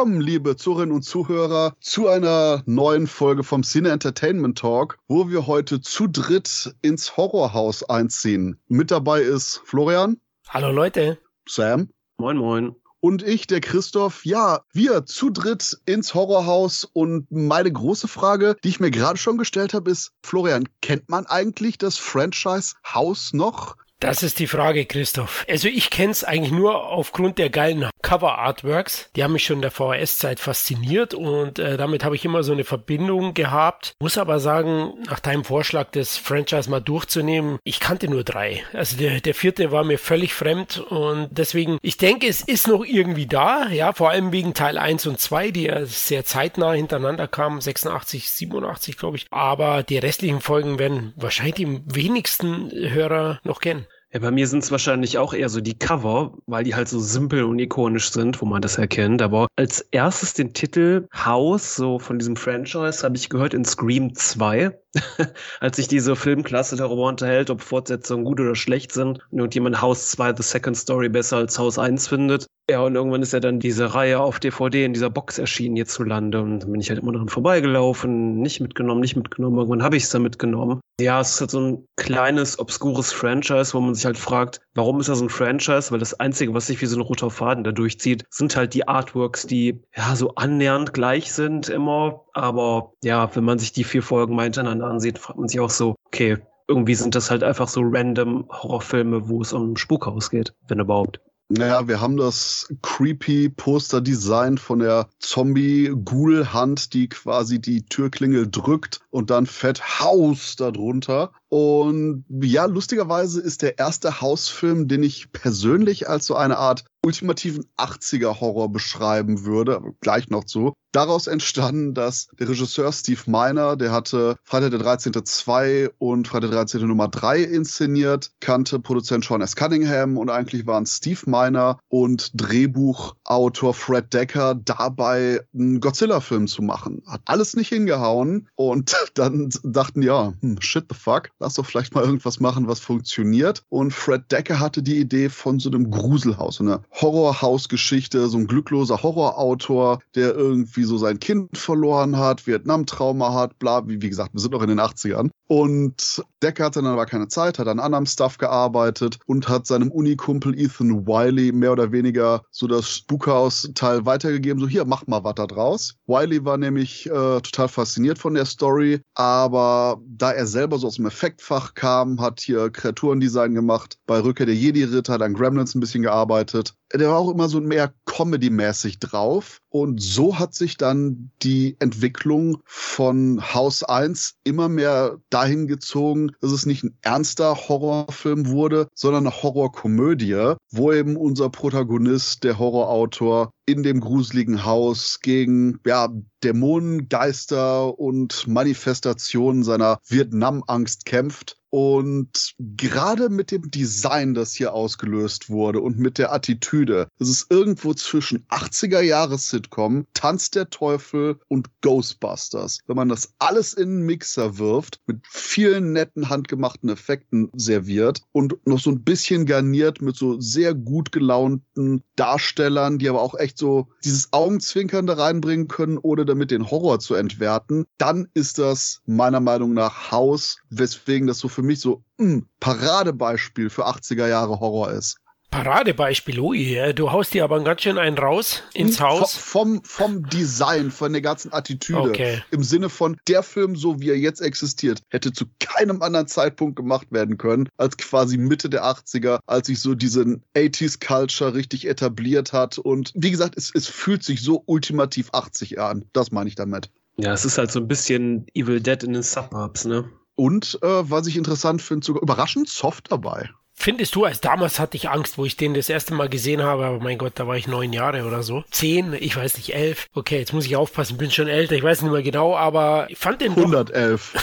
Willkommen, liebe Zuhörerinnen und Zuhörer, zu einer neuen Folge vom Cine Entertainment Talk, wo wir heute zu dritt ins Horrorhaus einziehen. Mit dabei ist Florian. Hallo Leute. Sam. Moin, moin. Und ich, der Christoph. Ja, wir zu dritt ins Horrorhaus. Und meine große Frage, die ich mir gerade schon gestellt habe, ist, Florian, kennt man eigentlich das Franchise Haus noch? Das ist die Frage, Christoph. Also ich kenne es eigentlich nur aufgrund der geilen Cover-Artworks. Die haben mich schon in der VHS-Zeit fasziniert und äh, damit habe ich immer so eine Verbindung gehabt. Muss aber sagen, nach deinem Vorschlag, das Franchise mal durchzunehmen, ich kannte nur drei. Also der, der vierte war mir völlig fremd und deswegen, ich denke, es ist noch irgendwie da. Ja, vor allem wegen Teil 1 und 2, die ja sehr zeitnah hintereinander kamen. 86, 87, glaube ich. Aber die restlichen Folgen werden wahrscheinlich die wenigsten Hörer noch kennen. Ja, bei mir sind es wahrscheinlich auch eher so die Cover, weil die halt so simpel und ikonisch sind, wo man das erkennt. Aber als erstes den Titel House, so von diesem Franchise, habe ich gehört in Scream 2. als sich diese Filmklasse darüber unterhält, ob Fortsetzungen gut oder schlecht sind und irgendjemand House 2 The Second Story besser als House 1 findet. Ja, und irgendwann ist ja dann diese Reihe auf DVD in dieser Box erschienen hierzulande und dann bin ich halt immer dran vorbeigelaufen, nicht mitgenommen, nicht mitgenommen. Irgendwann habe ich es dann mitgenommen. Ja, es ist halt so ein kleines, obskures Franchise, wo man sich halt fragt, warum ist das ein Franchise? Weil das Einzige, was sich wie so ein roter Faden da durchzieht, sind halt die Artworks, die ja so annähernd gleich sind immer. Aber ja, wenn man sich die vier Folgen mal hintereinander ansieht, fragt man sich auch so, okay, irgendwie sind das halt einfach so random Horrorfilme, wo es um Spukhaus geht, wenn überhaupt. Naja, wir haben das creepy Poster-Design von der Zombie-Ghoul-Hand, die quasi die Türklingel drückt und dann fett Haus darunter. Und ja, lustigerweise ist der erste Hausfilm, den ich persönlich als so eine Art ultimativen 80er-Horror beschreiben würde, gleich noch zu. Daraus entstanden, dass der Regisseur Steve Miner, der hatte Freitag der 13. 2 und Freitag der 13. Nummer 3 inszeniert, kannte Produzent Sean S. Cunningham und eigentlich waren Steve Miner und Drehbuchautor Fred Decker dabei, einen Godzilla-Film zu machen. Hat alles nicht hingehauen und dann dachten, ja, hm, shit the fuck, lass doch vielleicht mal irgendwas machen, was funktioniert. Und Fred Decker hatte die Idee von so einem Gruselhaus, so einer Horrorhausgeschichte, so ein glückloser Horrorautor, der irgendwie so sein Kind verloren hat, Vietnam-Trauma hat, bla, wie, wie gesagt, wir sind noch in den 80ern. Und Decker hatte dann aber keine Zeit, hat an anderem Stuff gearbeitet und hat seinem Unikumpel Ethan Wiley mehr oder weniger so das Spukhaus-Teil weitergegeben, so hier, mach mal was da draus. Wiley war nämlich äh, total fasziniert von der Story, aber da er selber so aus dem Effektfach kam, hat hier Kreaturendesign gemacht, bei Rückkehr der Jedi-Ritter, hat an Gremlins ein bisschen gearbeitet der war auch immer so mehr Comedy-mäßig drauf. Und so hat sich dann die Entwicklung von House 1 immer mehr dahin gezogen, dass es nicht ein ernster Horrorfilm wurde, sondern eine Horrorkomödie, wo eben unser Protagonist, der Horrorautor, in dem gruseligen Haus gegen ja, Dämonen, Geister und Manifestationen seiner Vietnam-Angst kämpft und gerade mit dem Design, das hier ausgelöst wurde und mit der Attitüde, das ist irgendwo zwischen 80er Jahres Sitcom, Tanz der Teufel und Ghostbusters. Wenn man das alles in einen Mixer wirft, mit vielen netten handgemachten Effekten serviert und noch so ein bisschen garniert mit so sehr gut gelaunten Darstellern, die aber auch echt so dieses Augenzwinkern da reinbringen können, ohne damit den Horror zu entwerten, dann ist das meiner Meinung nach Haus, weswegen das so für mich so ein hm, Paradebeispiel für 80er Jahre Horror ist. Paradebeispiel, ui, du haust dir aber ganz schön einen raus ins Haus. Vom, vom Design, von der ganzen Attitüde. Okay. Im Sinne von, der Film, so wie er jetzt existiert, hätte zu keinem anderen Zeitpunkt gemacht werden können, als quasi Mitte der 80er, als sich so diesen 80s-Culture richtig etabliert hat. Und wie gesagt, es, es fühlt sich so ultimativ 80 an. Das meine ich damit. Ja, es ist halt so ein bisschen Evil Dead in den Suburbs, ne? Und äh, was ich interessant finde, sogar überraschend soft dabei. Findest du, als damals hatte ich Angst, wo ich den das erste Mal gesehen habe, aber mein Gott, da war ich neun Jahre oder so. Zehn, ich weiß nicht, elf. Okay, jetzt muss ich aufpassen, bin schon älter, ich weiß nicht mehr genau, aber ich fand den 111.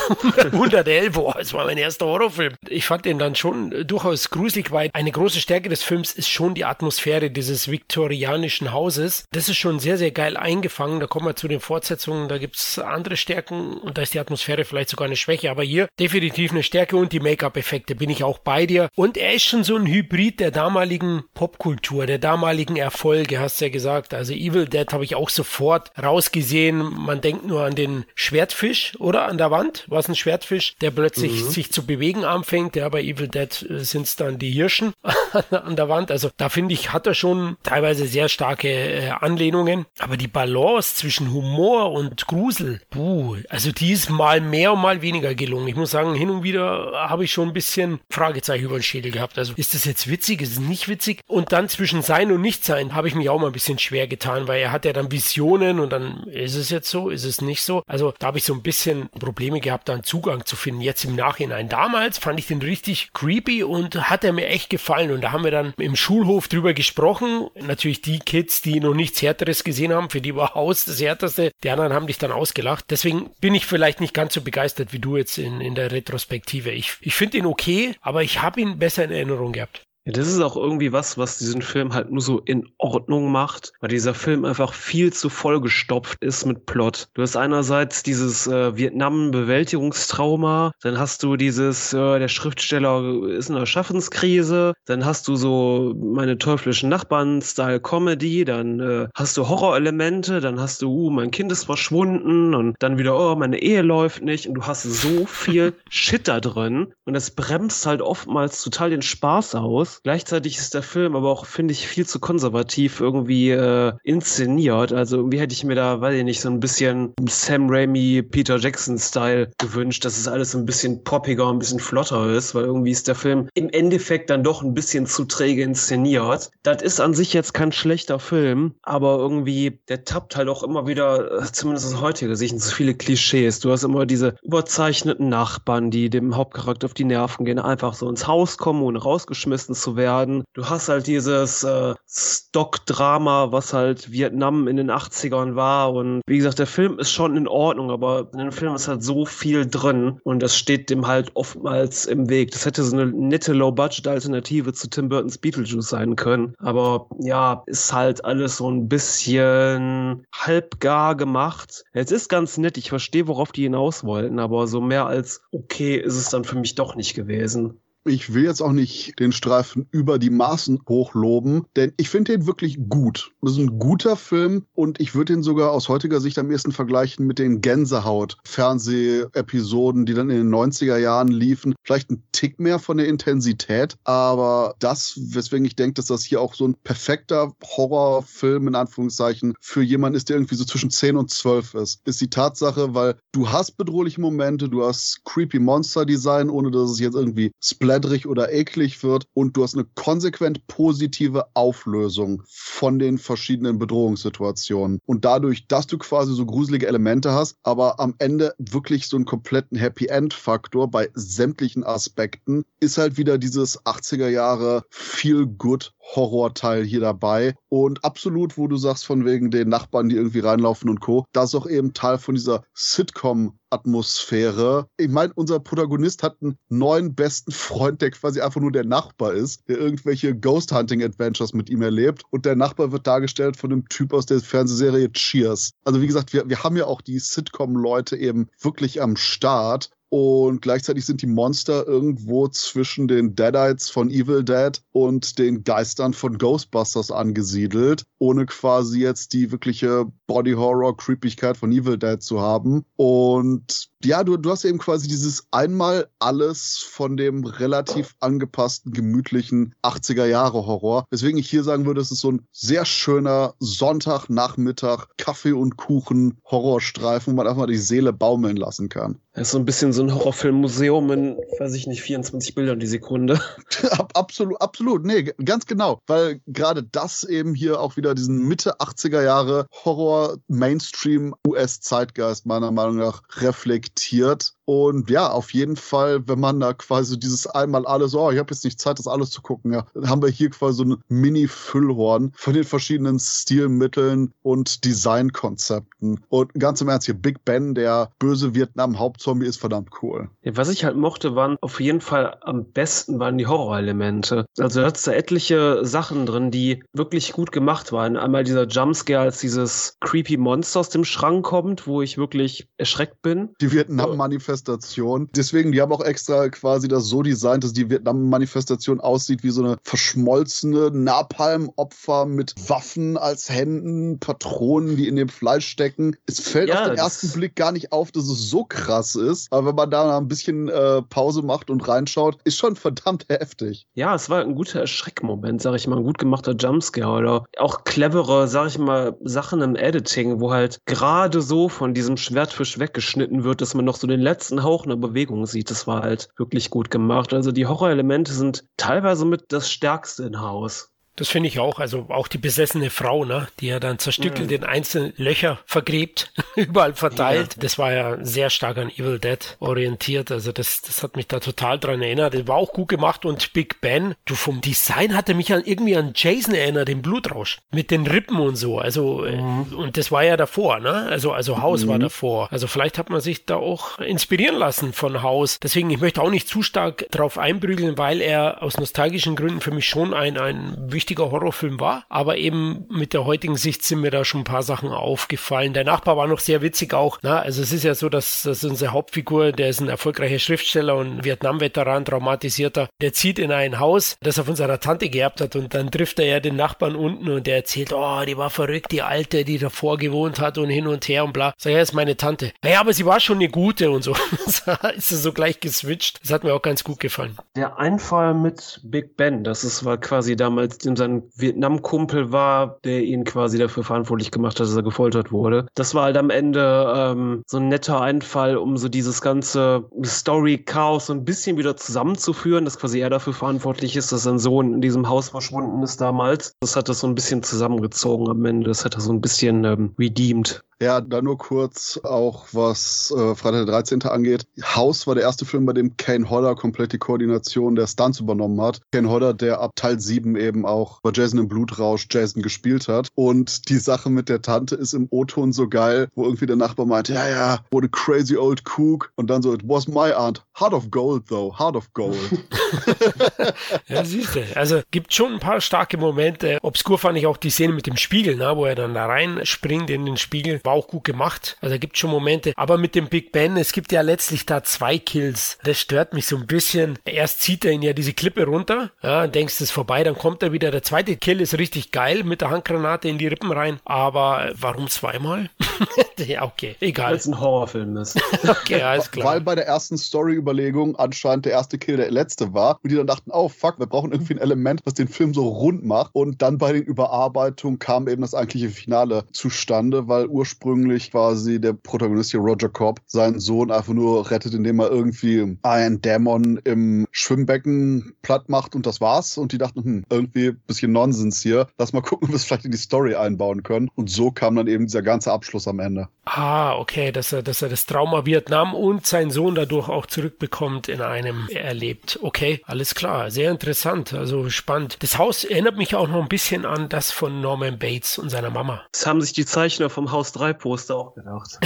111, boah, das war mein erster Horrorfilm. Ich fand den dann schon durchaus gruselig, weil eine große Stärke des Films ist schon die Atmosphäre dieses viktorianischen Hauses. Das ist schon sehr, sehr geil eingefangen. Da kommen wir zu den Fortsetzungen, da gibt's andere Stärken und da ist die Atmosphäre vielleicht sogar eine Schwäche, aber hier definitiv eine Stärke und die Make-up-Effekte bin ich auch bei dir. Und er ist schon so ein Hybrid der damaligen Popkultur, der damaligen Erfolge, hast du ja gesagt. Also Evil Dead habe ich auch sofort rausgesehen. Man denkt nur an den Schwertfisch, oder? An der Wand war es ein Schwertfisch, der plötzlich mhm. sich zu bewegen anfängt. Ja, bei Evil Dead äh, sind es dann die Hirschen an der Wand. Also da finde ich, hat er schon teilweise sehr starke äh, Anlehnungen. Aber die Balance zwischen Humor und Grusel, puh, also die ist mal mehr und mal weniger gelungen. Ich muss sagen, hin und wieder habe ich schon ein bisschen Fragezeichen über den Schädel gehabt. Also ist das jetzt witzig, ist es nicht witzig? Und dann zwischen Sein und Nichtsein habe ich mich auch mal ein bisschen schwer getan, weil er hat ja dann Visionen und dann ist es jetzt so, ist es nicht so. Also da habe ich so ein bisschen Probleme gehabt, da einen Zugang zu finden. Jetzt im Nachhinein. Damals fand ich den richtig creepy und hat er mir echt gefallen. Und da haben wir dann im Schulhof drüber gesprochen. Natürlich die Kids, die noch nichts Härteres gesehen haben, für die war Haus das Härteste. Die anderen haben dich dann ausgelacht. Deswegen bin ich vielleicht nicht ganz so begeistert wie du jetzt in, in der Retrospektive. Ich, ich finde ihn okay, aber ich habe ihn besser in Erinnerung gehabt. Ja, das ist auch irgendwie was, was diesen Film halt nur so in Ordnung macht, weil dieser Film einfach viel zu vollgestopft ist mit Plot. Du hast einerseits dieses äh, Vietnam-Bewältigungstrauma, dann hast du dieses, äh, der Schriftsteller ist in einer Schaffenskrise, dann hast du so meine teuflischen Nachbarn-Style-Comedy, dann äh, hast du Horrorelemente, dann hast du, uh, mein Kind ist verschwunden und dann wieder, oh, meine Ehe läuft nicht und du hast so viel Shit da drin und das bremst halt oftmals total den Spaß aus. Gleichzeitig ist der Film aber auch, finde ich, viel zu konservativ irgendwie äh, inszeniert. Also irgendwie hätte ich mir da, weiß ich nicht, so ein bisschen Sam Raimi, Peter Jackson-Style gewünscht, dass es alles ein bisschen poppiger, ein bisschen flotter ist, weil irgendwie ist der Film im Endeffekt dann doch ein bisschen zu träge inszeniert. Das ist an sich jetzt kein schlechter Film, aber irgendwie, der tappt halt auch immer wieder, äh, zumindest aus heutiger Sicht, so viele Klischees. Du hast immer diese überzeichneten Nachbarn, die dem Hauptcharakter auf die Nerven gehen, einfach so ins Haus kommen, ohne rausgeschmissen zu zu werden. Du hast halt dieses äh, Stock-Drama, was halt Vietnam in den 80ern war. Und wie gesagt, der Film ist schon in Ordnung, aber in dem Film ist halt so viel drin und das steht dem halt oftmals im Weg. Das hätte so eine nette Low-Budget-Alternative zu Tim Burtons Beetlejuice sein können. Aber ja, ist halt alles so ein bisschen halbgar gemacht. Es ist ganz nett, ich verstehe, worauf die hinaus wollten, aber so mehr als okay ist es dann für mich doch nicht gewesen. Ich will jetzt auch nicht den Streifen über die Maßen hochloben, denn ich finde den wirklich gut. Das ist ein guter Film und ich würde ihn sogar aus heutiger Sicht am ehesten vergleichen mit den Gänsehaut-Fernsehepisoden, die dann in den 90er Jahren liefen. Vielleicht ein Tick mehr von der Intensität, aber das, weswegen ich denke, dass das hier auch so ein perfekter Horrorfilm in Anführungszeichen für jemanden ist, der irgendwie so zwischen 10 und 12 ist, ist die Tatsache, weil du hast bedrohliche Momente, du hast creepy Monster-Design, ohne dass es jetzt irgendwie Splash schleddrig oder eklig wird und du hast eine konsequent positive Auflösung von den verschiedenen Bedrohungssituationen. Und dadurch, dass du quasi so gruselige Elemente hast, aber am Ende wirklich so einen kompletten Happy End Faktor bei sämtlichen Aspekten, ist halt wieder dieses 80er Jahre Feel Good Horrorteil hier dabei. Und absolut, wo du sagst, von wegen den Nachbarn, die irgendwie reinlaufen und Co., das ist auch eben Teil von dieser Sitcom Atmosphäre. Ich meine, unser Protagonist hat einen neuen besten Freund, der quasi einfach nur der Nachbar ist, der irgendwelche Ghost Hunting Adventures mit ihm erlebt. Und der Nachbar wird dargestellt von einem Typ aus der Fernsehserie Cheers. Also wie gesagt, wir, wir haben ja auch die Sitcom-Leute eben wirklich am Start. Und gleichzeitig sind die Monster irgendwo zwischen den Deadites von Evil Dead und den Geistern von Ghostbusters angesiedelt, ohne quasi jetzt die wirkliche Body Horror Creepigkeit von Evil Dead zu haben. Und ja, du, du hast eben quasi dieses einmal alles von dem relativ angepassten, gemütlichen 80er Jahre Horror. Weswegen ich hier sagen würde, es ist so ein sehr schöner Sonntagnachmittag Kaffee und Kuchen Horrorstreifen, wo man einfach mal die Seele baumeln lassen kann. Das ist so ein bisschen so ein Horrorfilmmuseum in, weiß ich nicht, 24 Bildern die Sekunde. absolut, absolut. Nee, ganz genau. Weil gerade das eben hier auch wieder diesen Mitte 80er Jahre Horror Mainstream US Zeitgeist meiner Meinung nach reflektiert. Und ja, auf jeden Fall, wenn man da quasi dieses einmal alles, oh, ich habe jetzt nicht Zeit, das alles zu gucken, ja, dann haben wir hier quasi so ein Mini-Füllhorn von den verschiedenen Stilmitteln und Designkonzepten. Und ganz im Ernst hier, Big Ben, der böse Vietnam-Hauptsoldat, Zombie ist verdammt cool. Ja, was ich halt mochte, waren auf jeden Fall am besten waren die Horrorelemente. Also da hat da etliche Sachen drin, die wirklich gut gemacht waren. Einmal dieser Jumpscare, als dieses creepy Monster aus dem Schrank kommt, wo ich wirklich erschreckt bin. Die Vietnam-Manifestation. Deswegen, die haben auch extra quasi das so designt, dass die Vietnam-Manifestation aussieht wie so eine verschmolzene Napalm-Opfer mit Waffen als Händen, Patronen, die in dem Fleisch stecken. Es fällt ja, auf den ersten Blick gar nicht auf, dass es so krass ist. Aber wenn man da ein bisschen äh, Pause macht und reinschaut, ist schon verdammt heftig. Ja, es war ein guter Erschreckmoment, sag ich mal, ein gut gemachter Jumpscare oder auch clevere, sag ich mal, Sachen im Editing, wo halt gerade so von diesem Schwertfisch weggeschnitten wird, dass man noch so den letzten Hauch einer Bewegung sieht. Das war halt wirklich gut gemacht. Also die Horrorelemente sind teilweise mit das Stärkste in Haus. Das finde ich auch. Also auch die besessene Frau, ne, die ja dann zerstückelt mhm. in einzelne Löcher vergräbt, überall verteilt. Ja. Das war ja sehr stark an Evil Dead orientiert. Also das, das hat mich da total dran erinnert. Das war auch gut gemacht und Big Ben, du vom Design hatte mich an, irgendwie an Jason erinnert, den Blutrausch. Mit den Rippen und so. Also, äh, mhm. und das war ja davor, ne? Also, also Haus mhm. war davor. Also vielleicht hat man sich da auch inspirieren lassen von Haus. Deswegen, ich möchte auch nicht zu stark drauf einprügeln, weil er aus nostalgischen Gründen für mich schon ein, ein wichtiger richtiger Horrorfilm war. Aber eben mit der heutigen Sicht sind mir da schon ein paar Sachen aufgefallen. Der Nachbar war noch sehr witzig auch. Na, also es ist ja so, dass, dass unsere Hauptfigur, der ist ein erfolgreicher Schriftsteller und Vietnam-Veteran, traumatisierter, der zieht in ein Haus, das er von seiner Tante geerbt hat und dann trifft er ja den Nachbarn unten und der erzählt, oh, die war verrückt, die Alte, die davor gewohnt hat und hin und her und bla. Sag ja, ist meine Tante. Naja, aber sie war schon eine gute und so. ist er so gleich geswitcht. Das hat mir auch ganz gut gefallen. Der Einfall mit Big Ben, das ist, war quasi damals in sein Vietnam-Kumpel war, der ihn quasi dafür verantwortlich gemacht hat, dass er gefoltert wurde. Das war halt am Ende ähm, so ein netter Einfall, um so dieses ganze Story-Chaos so ein bisschen wieder zusammenzuführen, dass quasi er dafür verantwortlich ist, dass sein Sohn in diesem Haus verschwunden ist damals. Das hat das so ein bisschen zusammengezogen am Ende. Das hat er so ein bisschen ähm, redeemed. Ja, dann nur kurz auch, was äh, Freitag der 13. angeht. House war der erste Film, bei dem Kane Hodder komplett die Koordination der Stunts übernommen hat. Kane Hodder, der ab Teil 7 eben auch bei Jason im Blutrausch Jason gespielt hat. Und die Sache mit der Tante ist im O-Ton so geil, wo irgendwie der Nachbar meinte, ja, ja, what a crazy old cook. Und dann so, it was my aunt. Heart of gold, though. Heart of gold. ja, siehst du. Also gibt schon ein paar starke Momente. Obskur fand ich auch die Szene mit dem Spiegel, ne, wo er dann da reinspringt in den Spiegel war auch gut gemacht. Also gibt schon Momente. Aber mit dem Big Ben, es gibt ja letztlich da zwei Kills. Das stört mich so ein bisschen. Erst zieht er ihn ja diese Klippe runter. Ja, denkst, es ist vorbei. Dann kommt er wieder. Der zweite Kill ist richtig geil mit der Handgranate in die Rippen rein. Aber warum zweimal? ja, okay. Egal. Weil es ein Horrorfilm ist. okay, alles klar. Weil bei der ersten Story-Überlegung anscheinend der erste Kill der letzte war. Und die dann dachten, oh fuck, wir brauchen irgendwie ein Element, was den Film so rund macht. Und dann bei den Überarbeitungen kam eben das eigentliche Finale zustande, weil ursprünglich ursprünglich quasi der Protagonist hier, Roger Cobb, seinen Sohn einfach nur rettet, indem er irgendwie einen Dämon im Schwimmbecken platt macht und das war's. Und die dachten, hm, irgendwie ein bisschen Nonsens hier. Lass mal gucken, ob wir es vielleicht in die Story einbauen können. Und so kam dann eben dieser ganze Abschluss am Ende. Ah, okay, dass er, dass er das Trauma Vietnam und seinen Sohn dadurch auch zurückbekommt in einem erlebt. Okay, alles klar. Sehr interessant. Also spannend. Das Haus erinnert mich auch noch ein bisschen an das von Norman Bates und seiner Mama. Das haben sich die Zeichner vom Haus 3 Poster auch gedacht.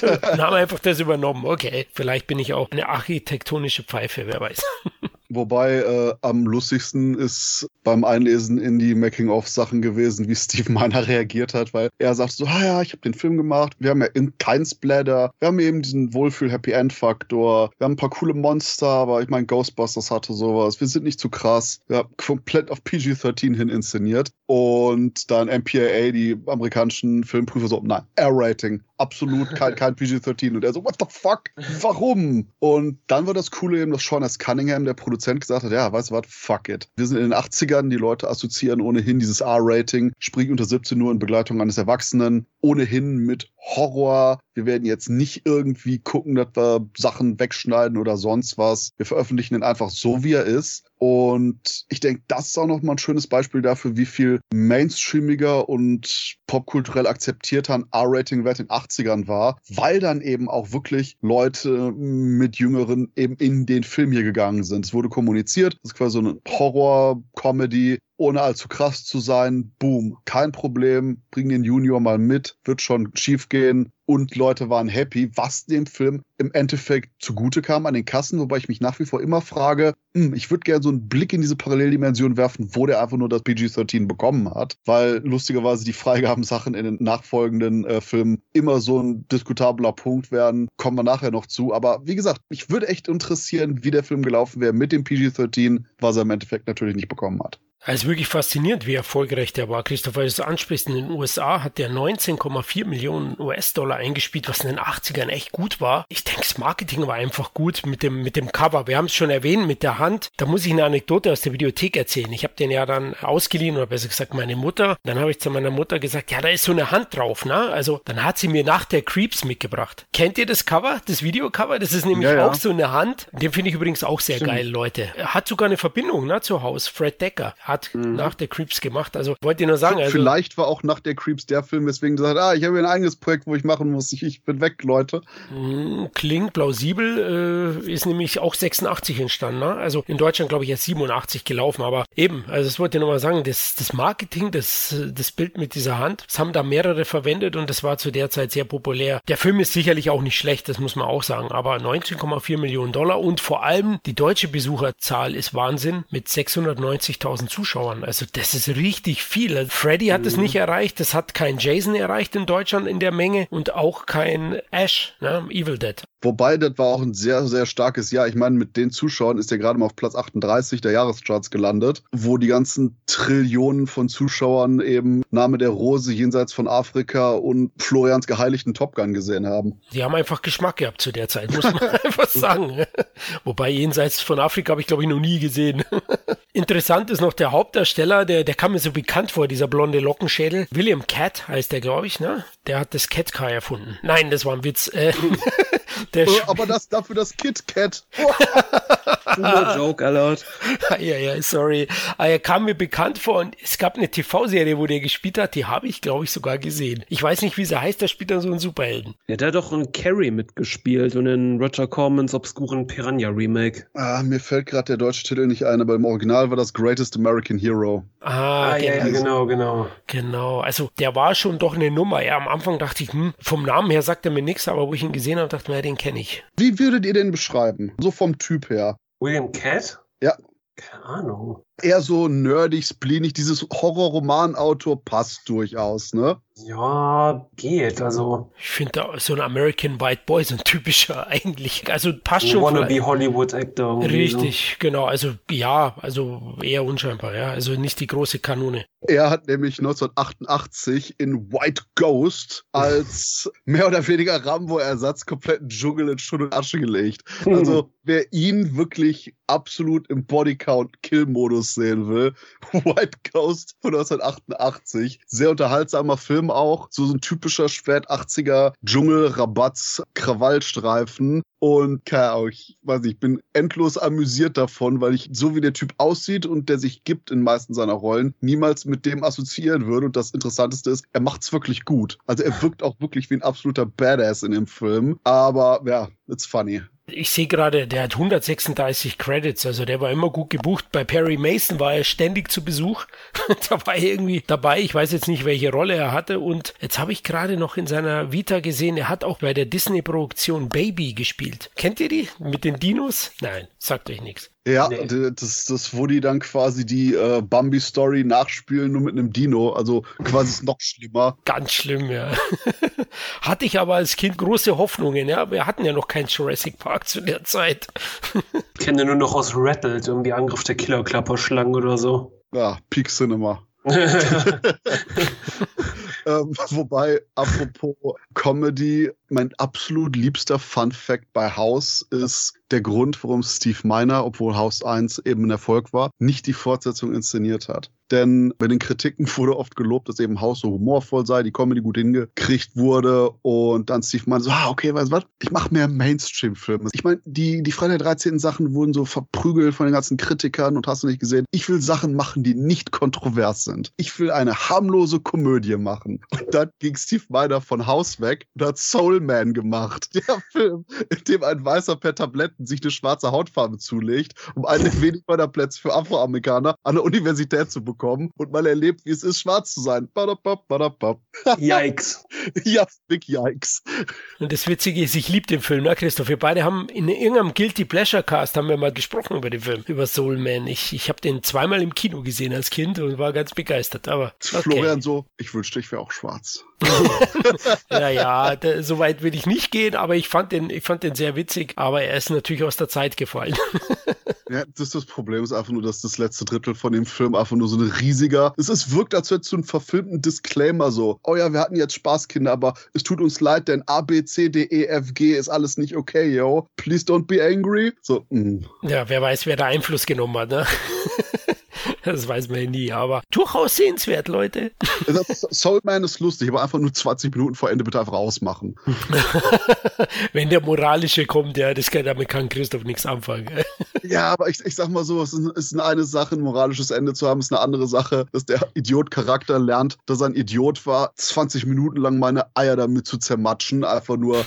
Dann haben einfach das übernommen. Okay, vielleicht bin ich auch eine architektonische Pfeife, wer weiß. Wobei äh, am lustigsten ist beim Einlesen in die Making-of-Sachen gewesen, wie Steve Miner reagiert hat, weil er sagt so, ah ja, ich habe den Film gemacht, wir haben ja kein Splatter, wir haben eben diesen Wohlfühl-Happy-End-Faktor, wir haben ein paar coole Monster, aber ich meine, Ghostbusters hatte sowas, wir sind nicht zu krass, wir haben komplett auf PG-13 hin inszeniert. Und dann MPAA, die amerikanischen Filmprüfer so, nein, R-Rating, absolut kein, kein PG-13 und er so, what the fuck, warum? Und dann war das Coole eben, dass Sean S. Cunningham, der Produzent gesagt hat, ja, weißt du was, fuck it. Wir sind in den 80ern, die Leute assoziieren ohnehin dieses R-Rating, sprich unter 17 nur in Begleitung eines Erwachsenen, ohnehin mit Horror. Wir werden jetzt nicht irgendwie gucken, dass wir Sachen wegschneiden oder sonst was. Wir veröffentlichen ihn einfach so, wie er ist. Und ich denke, das ist auch nochmal ein schönes Beispiel dafür, wie viel mainstreamiger und popkulturell akzeptierter ein R-Rating-Wert in den 80ern war, weil dann eben auch wirklich Leute mit Jüngeren eben in den Film hier gegangen sind. Es wurde kommuniziert, das ist quasi so eine Horror-Comedy, ohne allzu krass zu sein. Boom, kein Problem, bring den Junior mal mit, wird schon schief gehen und Leute waren happy, was dem Film im Endeffekt zugute kam an den Kassen, wobei ich mich nach wie vor immer frage, hm, ich würde gerne so einen Blick in diese Paralleldimension werfen, wo der einfach nur das PG-13 bekommen hat, weil lustigerweise die Freigabensachen in den nachfolgenden äh, Filmen immer so ein diskutabler Punkt werden, kommen wir nachher noch zu, aber wie gesagt, mich würde echt interessieren, wie der Film gelaufen wäre mit dem PG-13, was er im Endeffekt natürlich nicht bekommen hat. Es ist wirklich faszinierend, wie erfolgreich der war. Christopher, das ansprichst, in den USA hat der 19,4 Millionen US-Dollar eingespielt, was in den 80ern echt gut war. Ich denke, das Marketing war einfach gut mit dem, mit dem Cover. Wir haben es schon erwähnt mit der Hand. Da muss ich eine Anekdote aus der Videothek erzählen. Ich habe den ja dann ausgeliehen, oder besser gesagt meine Mutter. Dann habe ich zu meiner Mutter gesagt, ja, da ist so eine Hand drauf, ne? Also, dann hat sie mir nach der Creeps mitgebracht. Kennt ihr das Cover, das Videocover? Das ist nämlich ja, ja. auch so eine Hand. Den finde ich übrigens auch sehr Stimmt. geil, Leute. Hat sogar eine Verbindung, ne, zu Haus. Fred Decker hat mhm. nach der Creeps gemacht. Also wollte ich nur sagen. Also, Vielleicht war auch nach der Creeps der Film, weswegen gesagt, ah, ich habe ein eigenes Projekt, wo ich machen muss. Ich, ich bin weg, Leute. Mhm, klingt plausibel, äh, ist nämlich auch 86 entstanden. Ne? Also in Deutschland, glaube ich, erst 87 gelaufen. Aber eben, also das wollte ich nochmal sagen, das, das Marketing, das, das Bild mit dieser Hand, das haben da mehrere verwendet und das war zu der Zeit sehr populär. Der Film ist sicherlich auch nicht schlecht, das muss man auch sagen. Aber 19,4 Millionen Dollar und vor allem die deutsche Besucherzahl ist Wahnsinn mit 690.000 Zuschauern. Also das ist richtig viel. Freddy hat es mhm. nicht erreicht, das hat kein Jason erreicht in Deutschland in der Menge und auch kein Ash, ne, Evil Dead. Wobei, das war auch ein sehr, sehr starkes Jahr. Ich meine, mit den Zuschauern ist er gerade mal auf Platz 38 der Jahrescharts gelandet, wo die ganzen Trillionen von Zuschauern eben Name der Rose jenseits von Afrika und Florians geheiligten Top Gun gesehen haben. Die haben einfach Geschmack gehabt zu der Zeit, muss man einfach sagen. Wobei jenseits von Afrika habe ich, glaube ich, noch nie gesehen. Interessant ist noch der Hauptdarsteller, der, der kam mir so bekannt vor, dieser blonde Lockenschädel. William Cat heißt der, glaube ich, ne? Der hat das Cat Car erfunden. Nein, das war ein Witz. Äh, oh, aber das dafür das Kit Kat. No joke alert. ja, ja, sorry. Ah, er kam mir bekannt vor und es gab eine TV-Serie, wo der gespielt hat, die habe ich, glaube ich, sogar gesehen. Ich weiß nicht, wie sie heißt, der spielt dann so einen Superhelden. Ja, der hat doch in Carrie mitgespielt und in Roger Cormans obskuren Piranha-Remake. Ah, mir fällt gerade der deutsche Titel nicht ein, aber im Original war das Greatest American Hero. Ah, ah ja, ja, genau, genau. Genau, also der war schon doch eine Nummer. Ja, am Anfang dachte ich, hm, vom Namen her sagt er mir nichts, aber wo ich ihn gesehen habe, dachte ich mir, den kenne ich. Wie würdet ihr den beschreiben? So vom Typ her. William Cat? Ja. Keine Ahnung. Eher so nerdig, spleenig, dieses Horrorromanautor passt durchaus, ne? Ja, geht. Also. Ich finde so ein American White Boy so ein typischer eigentlich. Also passt schon. Wannabe Hollywood Actor. Richtig, so. genau. Also ja, also eher unscheinbar, ja. Also nicht die große Kanone. Er hat nämlich 1988 in White Ghost als mehr oder weniger Rambo-Ersatz kompletten Dschungel in Schutt und Asche gelegt. Also wer ihn wirklich absolut im Bodycount-Kill-Modus sehen will, White Ghost von 1988. Sehr unterhaltsamer Film auch. So, ein typischer spät 80er Dschungel-Rabatz, Krawallstreifen. Und keine Ahnung, ich weiß nicht, ich bin endlos amüsiert davon, weil ich so wie der Typ aussieht und der sich gibt in meisten seiner Rollen, niemals mit dem assoziieren würde. Und das Interessanteste ist, er macht's wirklich gut. Also er wirkt auch wirklich wie ein absoluter Badass in dem Film. Aber ja, it's funny. Ich sehe gerade, der hat 136 Credits, also der war immer gut gebucht. Bei Perry Mason war er ständig zu Besuch. da war er irgendwie dabei. Ich weiß jetzt nicht, welche Rolle er hatte. Und jetzt habe ich gerade noch in seiner Vita gesehen, er hat auch bei der Disney-Produktion Baby gespielt. Kennt ihr die? Mit den Dinos? Nein, sagt euch nichts. Ja, nee. das, das, wo die dann quasi die äh, Bambi-Story nachspielen, nur mit einem Dino. Also quasi ist noch schlimmer. Ganz schlimm, ja. Hatte ich aber als Kind große Hoffnungen, ja. Wir hatten ja noch keinen Jurassic Park zu der Zeit. ich kenne nur noch aus Rattled, irgendwie Angriff der Killerklapperschlangen oder so. Ja, Peak Cinema. ähm, wobei, apropos Comedy, mein absolut liebster Fun Fact bei House ist der Grund, warum Steve Miner, obwohl House 1 eben ein Erfolg war, nicht die Fortsetzung inszeniert hat. Denn bei den Kritiken wurde oft gelobt, dass eben House so humorvoll sei, die Comedy gut hingekriegt wurde und dann Steve meinte so, ah, okay, weißt du was, ich mache mehr Mainstream-Filme. Ich meine, die, die Freitag 13. Sachen wurden so verprügelt von den ganzen Kritikern und hast du nicht gesehen. Ich will Sachen machen, die nicht kontrovers sind. Ich will eine harmlose Komödie machen. Und dann ging Steve Miner von House weg und hat Soul Man gemacht. Der Film, in dem ein Weißer per Tabletten sich eine schwarze Hautfarbe zulegt, um einen der wenigen Förderplätze für Afroamerikaner an der Universität zu bekommen und mal erlebt, wie es ist, schwarz zu sein. Badabab, badabab. Yikes. ja, big yikes. Und das Witzige ist, ich liebe den Film, ne, Christoph? Wir beide haben in irgendeinem Guilty Pleasure Cast haben wir mal gesprochen über den Film, über Soul Man. Ich, ich habe den zweimal im Kino gesehen als Kind und war ganz begeistert. Aber okay. Florian so, ich wünschte, ich wäre auch schwarz. naja, da, so weit will ich nicht gehen, aber ich fand den, ich fand den sehr witzig, aber er ist natürlich aus der Zeit gefallen. ja, das, das Problem ist einfach nur, dass das letzte Drittel von dem Film einfach nur so ein riesiger, es ist, wirkt, als hättest du einen verfilmten Disclaimer so, oh ja, wir hatten jetzt Spaß, Kinder, aber es tut uns leid, denn A, B, C, D, E, F, G ist alles nicht okay, yo. Please don't be angry. So, mm. Ja, wer weiß, wer da Einfluss genommen hat, ne? Das weiß man ja nie, aber durchaus sehenswert, Leute. Soulman ist lustig, aber einfach nur 20 Minuten vor Ende bitte einfach ausmachen. Wenn der moralische kommt, ja, das kann, damit kann Christoph nichts anfangen. ja, aber ich, ich sag mal so, es ist, eine Sache, ein moralisches Ende zu haben, ist eine andere Sache, dass der Idiot-Charakter lernt, dass er ein Idiot war, 20 Minuten lang meine Eier damit zu zermatschen, einfach nur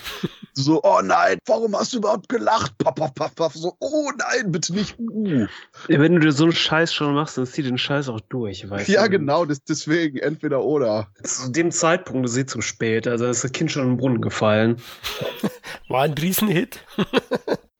so, oh nein, warum hast du überhaupt gelacht? Paff, paff, paff, paff. So, oh nein, bitte nicht. Uh. Ja, wenn du dir so einen Scheiß schon machst, dann zieh den Scheiß auch durch, weißt Ja, du? genau, das, deswegen, entweder oder. Zu dem Zeitpunkt ist eh zu spät, also ist das Kind schon im Brunnen gefallen. War ein Riesenhit.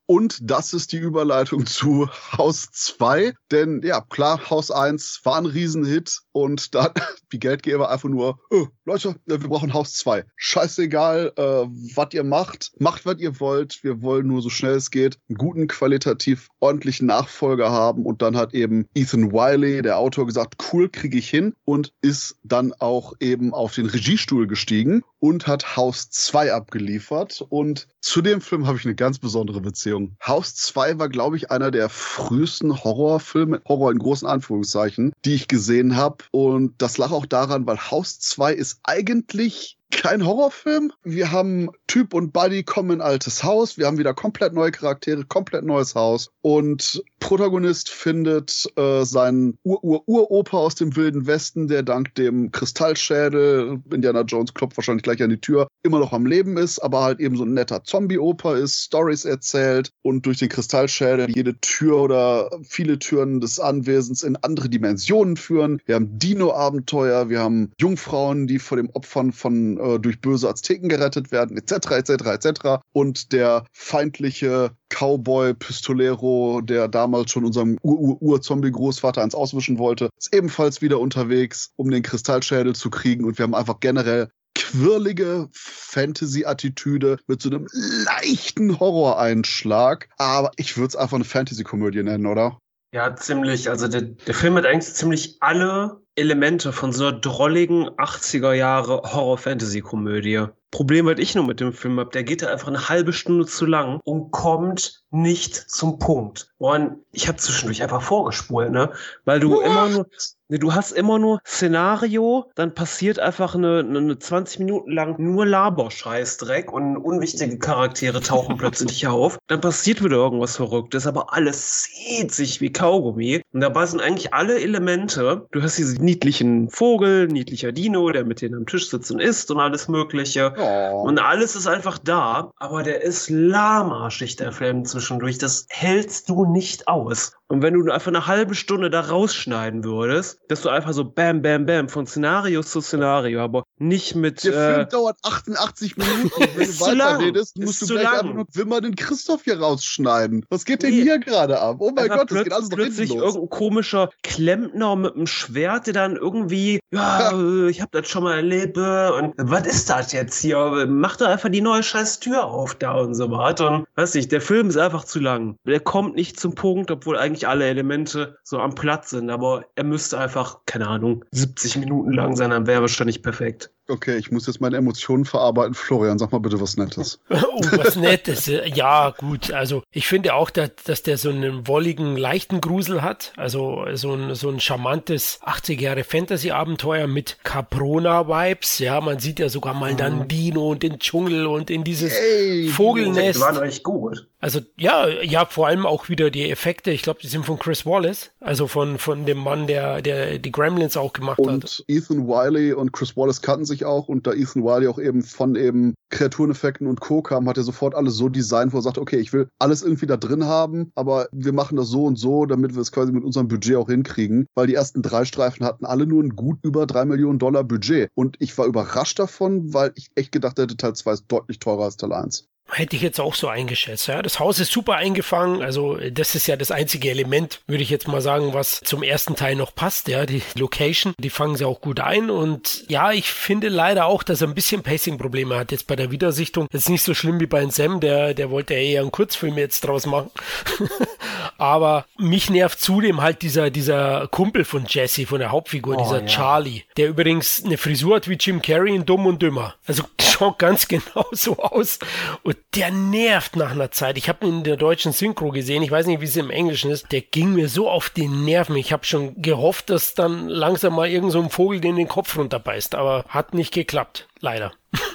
Und das ist die Überleitung zu Haus 2. Denn ja, klar, Haus 1 war ein Riesenhit und dann die Geldgeber einfach nur, oh, Leute, wir brauchen Haus 2. Scheißegal, äh, was ihr macht, macht, was ihr wollt. Wir wollen nur so schnell es geht einen guten, qualitativ ordentlichen Nachfolger haben. Und dann hat eben Ethan Wiley, der Autor, gesagt, cool, kriege ich hin und ist dann auch eben auf den Regiestuhl gestiegen und hat Haus 2 abgeliefert. Und zu dem Film habe ich eine ganz besondere Beziehung. Haus 2 war, glaube ich, einer der frühesten Horrorfilme, Horror in großen Anführungszeichen, die ich gesehen habe. Und das lag auch daran, weil Haus 2 ist eigentlich kein Horrorfilm. Wir haben Typ und Buddy kommen in ein altes Haus. Wir haben wieder komplett neue Charaktere, komplett neues Haus. Und Protagonist findet äh, seinen Ur-Ur-Uropa aus dem Wilden Westen, der dank dem Kristallschädel, Indiana Jones klopft wahrscheinlich gleich an die Tür, immer noch am Leben ist, aber halt eben so ein netter Zombie-Opa ist, Stories erzählt und durch den Kristallschädel jede Tür oder viele Türen des Anwesens in andere Dimensionen führen. Wir haben Dino-Abenteuer, wir haben Jungfrauen, die vor dem Opfern von äh, durch böse Azteken gerettet werden, etc., etc., etc. Und der feindliche Cowboy Pistolero, der damals schon unserem Ur-Ur-Zombie-Großvater eins auswischen wollte, ist ebenfalls wieder unterwegs, um den Kristallschädel zu kriegen. Und wir haben einfach generell quirlige Fantasy-Attitüde mit so einem leichten Horroreinschlag. Aber ich würde es einfach eine Fantasy-Komödie nennen, oder? Ja, ziemlich. Also der, der Film hat eigentlich ziemlich alle Elemente von so einer drolligen 80er Jahre Horror-Fantasy-Komödie. Problem, was ich nur mit dem Film habe, der geht da einfach eine halbe Stunde zu lang und kommt nicht zum Punkt. Und ich habe zwischendurch einfach vorgespult, ne? Weil du What? immer nur, ne, du hast immer nur Szenario, dann passiert einfach eine, eine 20 Minuten lang nur Laberscheißdreck und unwichtige Charaktere tauchen plötzlich auf. Dann passiert wieder irgendwas Verrücktes, aber alles zieht sich wie Kaugummi. Und dabei sind eigentlich alle Elemente. Du hast diesen niedlichen Vogel, niedlicher Dino, der mit denen am Tisch sitzt und isst und alles Mögliche. Oh. Und alles ist einfach da, aber der ist lahmarschig, der Film zwischendurch. Das hältst du nicht aus. Und wenn du einfach eine halbe Stunde da rausschneiden würdest, dass du einfach so bam, bam, bam von Szenario zu Szenario, aber nicht mit. Der äh, Film dauert 88 Minuten. wenn du weiterredest, musst du gleich einfach nur Wimmer den Christoph hier rausschneiden. Was geht denn nee. hier gerade ab? Oh mein Gott, das geht alles Plötzlich irgendein komischer Klempner mit einem Schwert, der dann irgendwie, ja, ja. ich hab das schon mal erlebt und was ist das jetzt hier? Mach doch einfach die neue scheiß Tür auf da und so weiter. Und weiß nicht, der Film ist einfach zu lang. Der kommt nicht zum Punkt, obwohl eigentlich eigentlich alle Elemente so am Platz sind, aber er müsste einfach, keine Ahnung, 70 Minuten lang sein, dann wäre wahrscheinlich perfekt. Okay, ich muss jetzt meine Emotionen verarbeiten. Florian, sag mal bitte was Nettes. oh, was Nettes. Ja, gut. Also ich finde auch, dass, dass der so einen wolligen, leichten Grusel hat. Also so ein, so ein charmantes 80 Jahre Fantasy-Abenteuer mit Caprona-Vibes. Ja, man sieht ja sogar mal dann mhm. Dino und den Dschungel und in dieses hey, Vogelnest. Die waren echt gut. Also ja, ja, vor allem auch wieder die Effekte. Ich glaube, die sind von Chris Wallace, also von, von dem Mann, der, der die Gremlins auch gemacht und hat. Und Ethan Wiley und Chris Wallace kannten sich sich auch und da Ethan Wiley auch eben von eben Kreatureneffekten und Co. kam, hat er sofort alles so designt, wo er sagt, okay, ich will alles irgendwie da drin haben, aber wir machen das so und so, damit wir es quasi mit unserem Budget auch hinkriegen, weil die ersten drei Streifen hatten alle nur ein gut über drei Millionen Dollar Budget und ich war überrascht davon, weil ich echt gedacht hätte, Teil 2 ist deutlich teurer als Teil 1. Hätte ich jetzt auch so eingeschätzt. Ja. Das Haus ist super eingefangen. Also das ist ja das einzige Element, würde ich jetzt mal sagen, was zum ersten Teil noch passt. Ja, die Location, die fangen sie auch gut ein. Und ja, ich finde leider auch, dass er ein bisschen Pacing-Probleme hat jetzt bei der Wiedersichtung. Das ist nicht so schlimm wie bei Sam, der, der wollte eher einen Kurzfilm jetzt draus machen. Aber mich nervt zudem halt dieser, dieser Kumpel von Jesse, von der Hauptfigur, oh, dieser ja. Charlie, der übrigens eine Frisur hat wie Jim Carrey in Dumm und Dümmer. Also schaut ganz genau so aus. Und der nervt nach einer Zeit. Ich habe ihn in der deutschen Synchro gesehen. Ich weiß nicht, wie es im Englischen ist. Der ging mir so auf die Nerven. Ich habe schon gehofft, dass dann langsam mal irgend so ein Vogel den den Kopf runterbeißt. Aber hat nicht geklappt. Leider.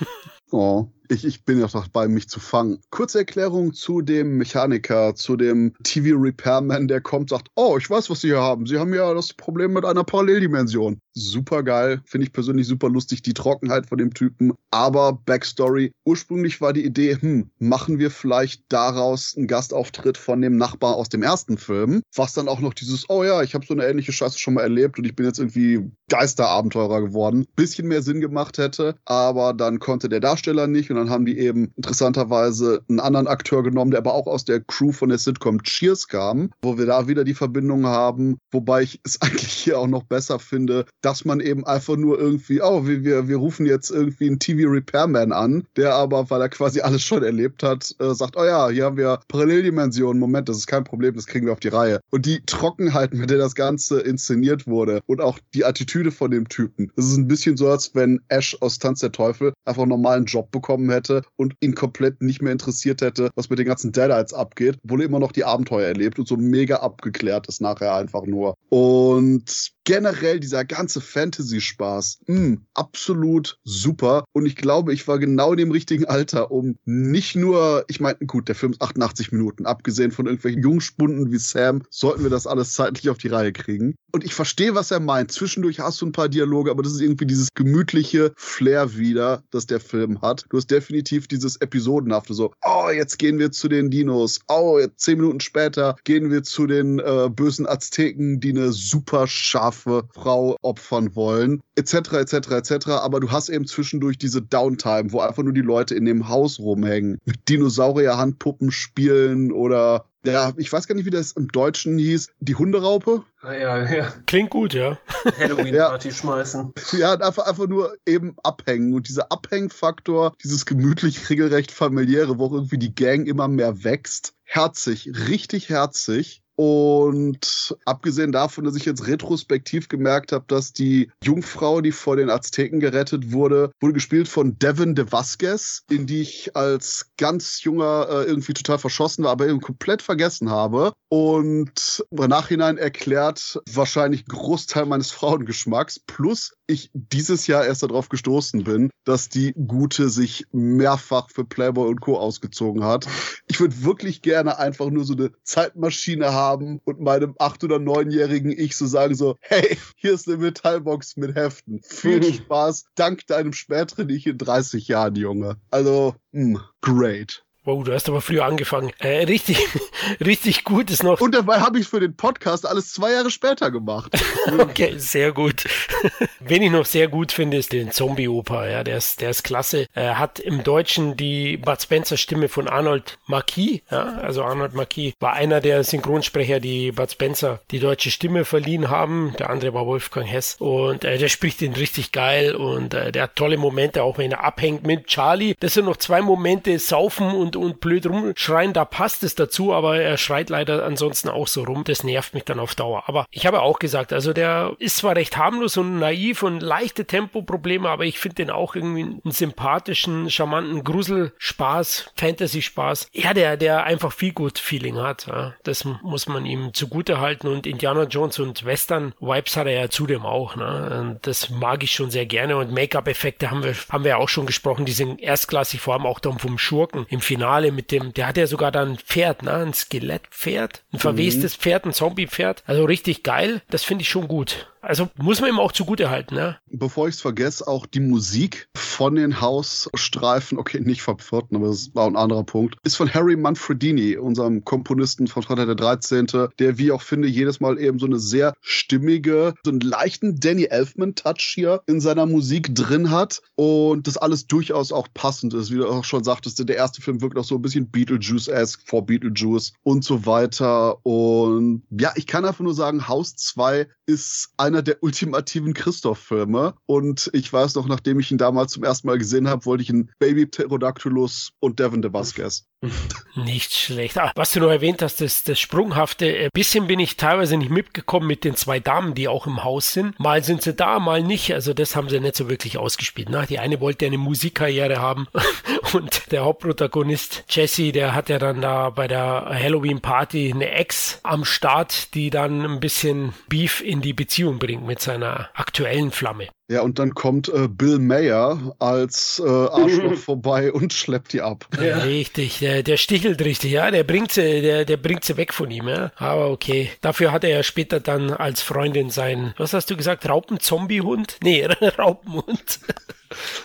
Oh, ich, ich bin ja dabei, mich zu fangen. Kurze Erklärung zu dem Mechaniker, zu dem TV-Repairman, der kommt, sagt, oh, ich weiß, was Sie hier haben. Sie haben ja das Problem mit einer Paralleldimension. Super geil, finde ich persönlich super lustig, die Trockenheit von dem Typen. Aber Backstory, ursprünglich war die Idee, hm, machen wir vielleicht daraus einen Gastauftritt von dem Nachbar aus dem ersten Film, was dann auch noch dieses, oh ja, ich habe so eine ähnliche Scheiße schon mal erlebt und ich bin jetzt irgendwie Geisterabenteurer geworden. Bisschen mehr Sinn gemacht hätte, aber dann konnte der Darsteller nicht und dann haben die eben interessanterweise einen anderen Akteur genommen, der aber auch aus der Crew von der Sitcom Cheers kam, wo wir da wieder die Verbindung haben, wobei ich es eigentlich hier auch noch besser finde, dass man eben einfach nur irgendwie, oh, wir, wir rufen jetzt irgendwie einen TV-Repairman an, der aber, weil er quasi alles schon erlebt hat, äh, sagt, oh ja, hier haben wir Paralleldimensionen, Moment, das ist kein Problem, das kriegen wir auf die Reihe. Und die Trockenheit, mit der das Ganze inszeniert wurde und auch die Attitüde von dem Typen, das ist ein bisschen so, als wenn Ash aus Tanz der Teufel einfach einen normalen Job bekommen hätte und ihn komplett nicht mehr interessiert hätte, was mit den ganzen Deadites abgeht, obwohl er immer noch die Abenteuer erlebt und so mega abgeklärt ist nachher einfach nur. Und generell dieser ganze Fantasy-Spaß, mh, absolut super. Und ich glaube, ich war genau in dem richtigen Alter, um nicht nur, ich meine, gut, der Film ist 88 Minuten, abgesehen von irgendwelchen Jungspunden wie Sam, sollten wir das alles zeitlich auf die Reihe kriegen. Und ich verstehe, was er meint. Zwischendurch hast du ein paar Dialoge, aber das ist irgendwie dieses gemütliche Flair wieder, das der Film hat. Du hast definitiv dieses Episodenhafte, so, oh, jetzt gehen wir zu den Dinos. Oh, jetzt zehn Minuten später gehen wir zu den äh, bösen Azteken, die eine super scharfe Frau opfern wollen, etc., etc., etc. Aber du hast eben zwischendurch diese Downtime, wo einfach nur die Leute in dem Haus rumhängen, mit Dinosaurier-Handpuppen spielen oder ja, ich weiß gar nicht, wie das im Deutschen hieß. Die Hunderaupe? Ah, ja, ja. Klingt gut, ja. Halloween-Party ja. schmeißen. Ja, einfach, einfach nur eben abhängen. Und dieser Abhängfaktor, dieses gemütlich, regelrecht familiäre, wo irgendwie die Gang immer mehr wächst. Herzig, richtig herzig. Und abgesehen davon, dass ich jetzt retrospektiv gemerkt habe, dass die Jungfrau, die vor den Azteken gerettet wurde, wurde gespielt von Devin de Vasquez, in die ich als ganz junger äh, irgendwie total verschossen war, aber eben komplett vergessen habe. Und im Nachhinein erklärt wahrscheinlich Großteil meines Frauengeschmacks. Plus ich dieses Jahr erst darauf gestoßen bin, dass die Gute sich mehrfach für Playboy und Co. ausgezogen hat. Ich würde wirklich gerne einfach nur so eine Zeitmaschine haben und meinem acht- oder neunjährigen Ich so sagen so, hey, hier ist eine Metallbox mit Heften. Viel Spaß, dank deinem späteren Ich in 30 Jahren, Junge. Also, mh, hm, great. Wow, du hast aber früher angefangen. Äh, richtig, richtig gut ist noch. Und dabei habe ich für den Podcast alles zwei Jahre später gemacht. okay, sehr gut. Wen ich noch sehr gut finde, ist den Zombie-Oper. Ja, der ist, der ist klasse. Er hat im Deutschen die Bud Spencer Stimme von Arnold Marquis. Ja, also Arnold Marquis war einer der Synchronsprecher, die Bud Spencer die deutsche Stimme verliehen haben. Der andere war Wolfgang Hess. Und äh, der spricht den richtig geil und äh, der hat tolle Momente, auch wenn er abhängt mit Charlie. Das sind noch zwei Momente, saufen und und, und blöd rumschreien, da passt es dazu, aber er schreit leider ansonsten auch so rum. Das nervt mich dann auf Dauer. Aber ich habe auch gesagt, also der ist zwar recht harmlos und naiv und leichte Tempoprobleme, aber ich finde den auch irgendwie einen sympathischen, charmanten Grusel-Spaß, Fantasy-Spaß. Ja, der, der einfach viel gut Feeling hat. Ja. Das muss man ihm zugute halten und Indiana Jones und Western-Vibes hat er ja zudem auch. Ne? Das mag ich schon sehr gerne und Make-up-Effekte haben wir, haben wir auch schon gesprochen, die sind erstklassig, vor allem auch dann vom Schurken im Finale Finale mit dem, der hat ja sogar dann ein Pferd, ne? Ein Skelettpferd, ein verwestes mhm. Pferd, ein Zombie-Pferd. Also richtig geil. Das finde ich schon gut. Also muss man ihm auch zugute halten, ne? Bevor ich es vergesse, auch die Musik von den Hausstreifen, okay, nicht vom vierten, aber das war ein anderer Punkt, ist von Harry Manfredini, unserem Komponisten von Freitag der 13., der, wie auch finde, jedes Mal eben so eine sehr stimmige, so einen leichten Danny Elfman-Touch hier in seiner Musik drin hat und das alles durchaus auch passend ist. Wie du auch schon sagtest, der erste Film wirkt auch so ein bisschen Beetlejuice-esque vor Beetlejuice und so weiter. Und ja, ich kann einfach nur sagen, Haus 2 ist einer der ultimativen Christoph-Filme. Und ich weiß noch, nachdem ich ihn damals zum ersten Mal gesehen habe, wollte ich ihn Baby Pterodactylus und Devin de Vasquez. Nicht schlecht. Ah, was du noch erwähnt hast, das, das Sprunghafte. Ein äh, bisschen bin ich teilweise nicht mitgekommen mit den zwei Damen, die auch im Haus sind. Mal sind sie da, mal nicht. Also das haben sie nicht so wirklich ausgespielt. Ne? Die eine wollte eine Musikkarriere haben und der Hauptprotagonist Jesse, der hat ja dann da bei der Halloween-Party eine Ex am Start, die dann ein bisschen Beef in die Beziehung bringt mit seiner aktuellen Flamme. Ja, und dann kommt äh, Bill Mayer als äh, Arschloch vorbei und schleppt die ab. Ja. Richtig, der, der stichelt richtig, ja, der bringt sie, der, der bringt sie weg von ihm, ja. Aber okay. Dafür hat er ja später dann als Freundin sein, was hast du gesagt, Raupen-Zombie-Hund? Nee, Raupenhund.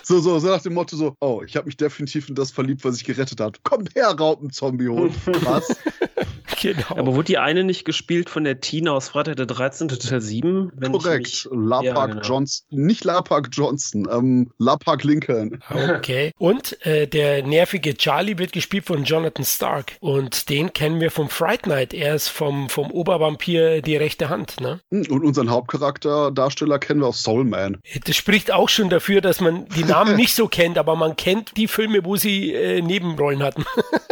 So, so, so nach dem Motto so, oh, ich habe mich definitiv in das verliebt, was ich gerettet habe. Komm her, Raupen-Zombie-Hund. Was? genau. Aber wurde die eine nicht gespielt von der Tina aus Freitag der 13. Teil 7? Korrekt. Lapark ja, genau. Johnson. Nicht Lapark Johnson, ähm, Lapark Lincoln. Okay. Und äh, der nervige Charlie wird gespielt von Jonathan Stark. Und den kennen wir vom Fright Night. Er ist vom, vom Obervampir die rechte Hand, ne? Hm, und unseren Hauptcharakter, Darsteller kennen wir aus Soul Man. Das spricht auch schon dafür, dass man die Namen nicht so kennt, aber man kennt die Filme, wo sie äh, Nebenrollen hatten.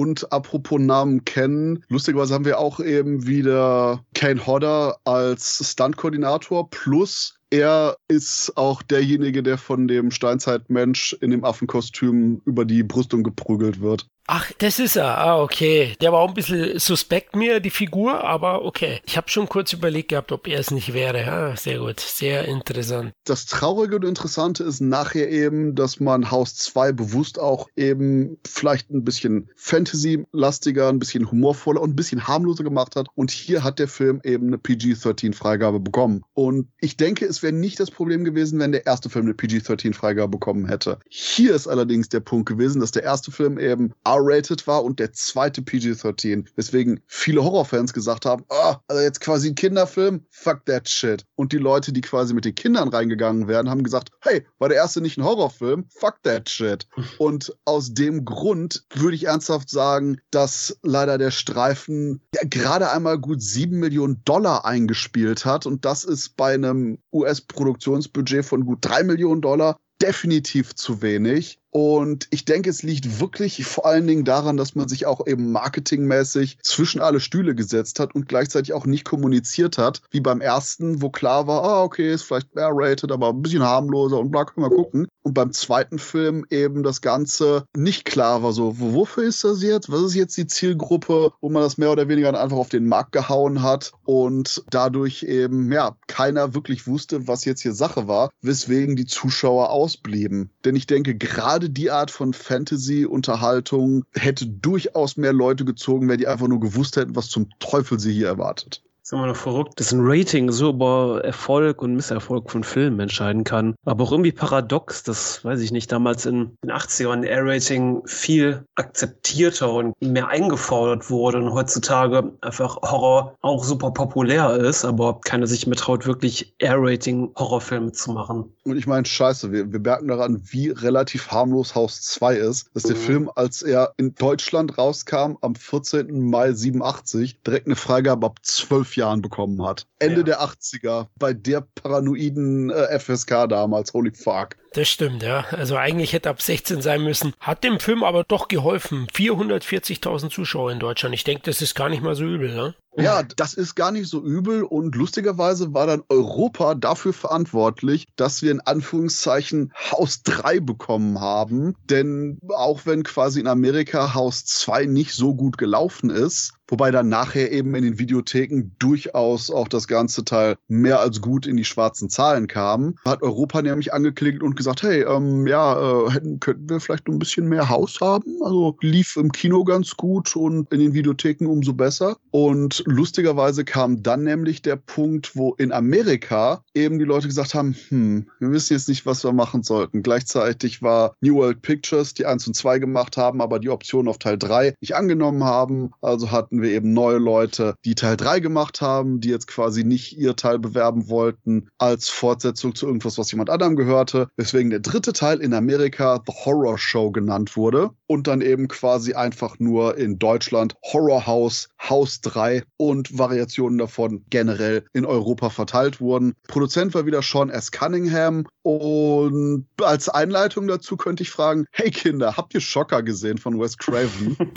Und apropos Namen kennen, lustigerweise haben wir auch eben wieder Kane Hodder als Stunt-Koordinator plus er ist auch derjenige, der von dem Steinzeitmensch in dem Affenkostüm über die Brüstung geprügelt wird. Ach, das ist er. Ah, okay. Der war auch ein bisschen suspekt mir, die Figur, aber okay. Ich habe schon kurz überlegt gehabt, ob er es nicht wäre. Ja, sehr gut. Sehr interessant. Das Traurige und Interessante ist nachher eben, dass man Haus 2 bewusst auch eben vielleicht ein bisschen Fantasy-lastiger, ein bisschen humorvoller und ein bisschen harmloser gemacht hat. Und hier hat der Film eben eine PG-13-Freigabe bekommen. Und ich denke, es wäre nicht das Problem gewesen, wenn der erste Film eine PG-13-Freigabe bekommen hätte. Hier ist allerdings der Punkt gewesen, dass der erste Film eben R-rated war und der zweite PG-13. Weswegen viele Horrorfans gesagt haben, oh, also jetzt quasi ein Kinderfilm, fuck that shit. Und die Leute, die quasi mit den Kindern reingegangen wären, haben gesagt, hey, war der erste nicht ein Horrorfilm? Fuck that shit. und aus dem Grund würde ich ernsthaft sagen, dass leider der Streifen ja, gerade einmal gut sieben Millionen Dollar eingespielt hat und das ist bei einem US-Produktionsbudget von gut drei Millionen Dollar definitiv zu wenig. Und ich denke, es liegt wirklich vor allen Dingen daran, dass man sich auch eben marketingmäßig zwischen alle Stühle gesetzt hat und gleichzeitig auch nicht kommuniziert hat, wie beim ersten, wo klar war, ah, okay, ist vielleicht mehr rated, aber ein bisschen harmloser und bla, können wir gucken. Und beim zweiten Film eben das Ganze nicht klar war, so, wofür ist das jetzt? Was ist jetzt die Zielgruppe, wo man das mehr oder weniger einfach auf den Markt gehauen hat und dadurch eben, ja, keiner wirklich wusste, was jetzt hier Sache war, weswegen die Zuschauer ausblieben. Denn ich denke, gerade gerade die Art von Fantasy-Unterhaltung hätte durchaus mehr Leute gezogen, wenn die einfach nur gewusst hätten, was zum Teufel sie hier erwartet ist immer noch verrückt, dass ein Rating so über Erfolg und Misserfolg von Filmen entscheiden kann. Aber auch irgendwie paradox, dass, weiß ich nicht, damals in den 80ern R-Rating viel akzeptierter und mehr eingefordert wurde und heutzutage einfach Horror auch super populär ist, aber keiner sich mehr traut, wirklich R-Rating Horrorfilme zu machen. Und ich meine, scheiße, wir, wir merken daran, wie relativ harmlos Haus 2 ist, dass der mhm. Film, als er in Deutschland rauskam, am 14. Mai 87, direkt eine Freigabe ab 12 Jahren Jahren bekommen hat. Ende ja. der 80er, bei der paranoiden äh, FSK damals, holy fuck. Das stimmt, ja. Also eigentlich hätte ab 16 sein müssen. Hat dem Film aber doch geholfen. 440.000 Zuschauer in Deutschland. Ich denke, das ist gar nicht mal so übel, ne? Ja, das ist gar nicht so übel und lustigerweise war dann Europa dafür verantwortlich, dass wir in Anführungszeichen Haus 3 bekommen haben. Denn auch wenn quasi in Amerika Haus 2 nicht so gut gelaufen ist, wobei dann nachher eben in den Videotheken durchaus auch das ganze Teil mehr als gut in die schwarzen Zahlen kam. Hat Europa nämlich angeklickt und gesagt, hey, ähm, ja, äh, hätten, könnten wir vielleicht ein bisschen mehr Haus haben? Also lief im Kino ganz gut und in den Videotheken umso besser. Und lustigerweise kam dann nämlich der Punkt, wo in Amerika eben die Leute gesagt haben, hm, wir wissen jetzt nicht, was wir machen sollten. Gleichzeitig war New World Pictures, die 1 und 2 gemacht haben, aber die Option auf Teil 3 nicht angenommen haben. Also hatten wir eben neue Leute, die Teil 3 gemacht haben, die jetzt quasi nicht ihr Teil bewerben wollten als Fortsetzung zu irgendwas, was jemand anderem gehörte. Weswegen der dritte Teil in Amerika The Horror Show genannt wurde und dann eben quasi einfach nur in Deutschland Horror House, House 3 und Variationen davon generell in Europa verteilt wurden. Produzent war wieder Sean S. Cunningham und als Einleitung dazu könnte ich fragen, hey Kinder, habt ihr Schocker gesehen von Wes Craven?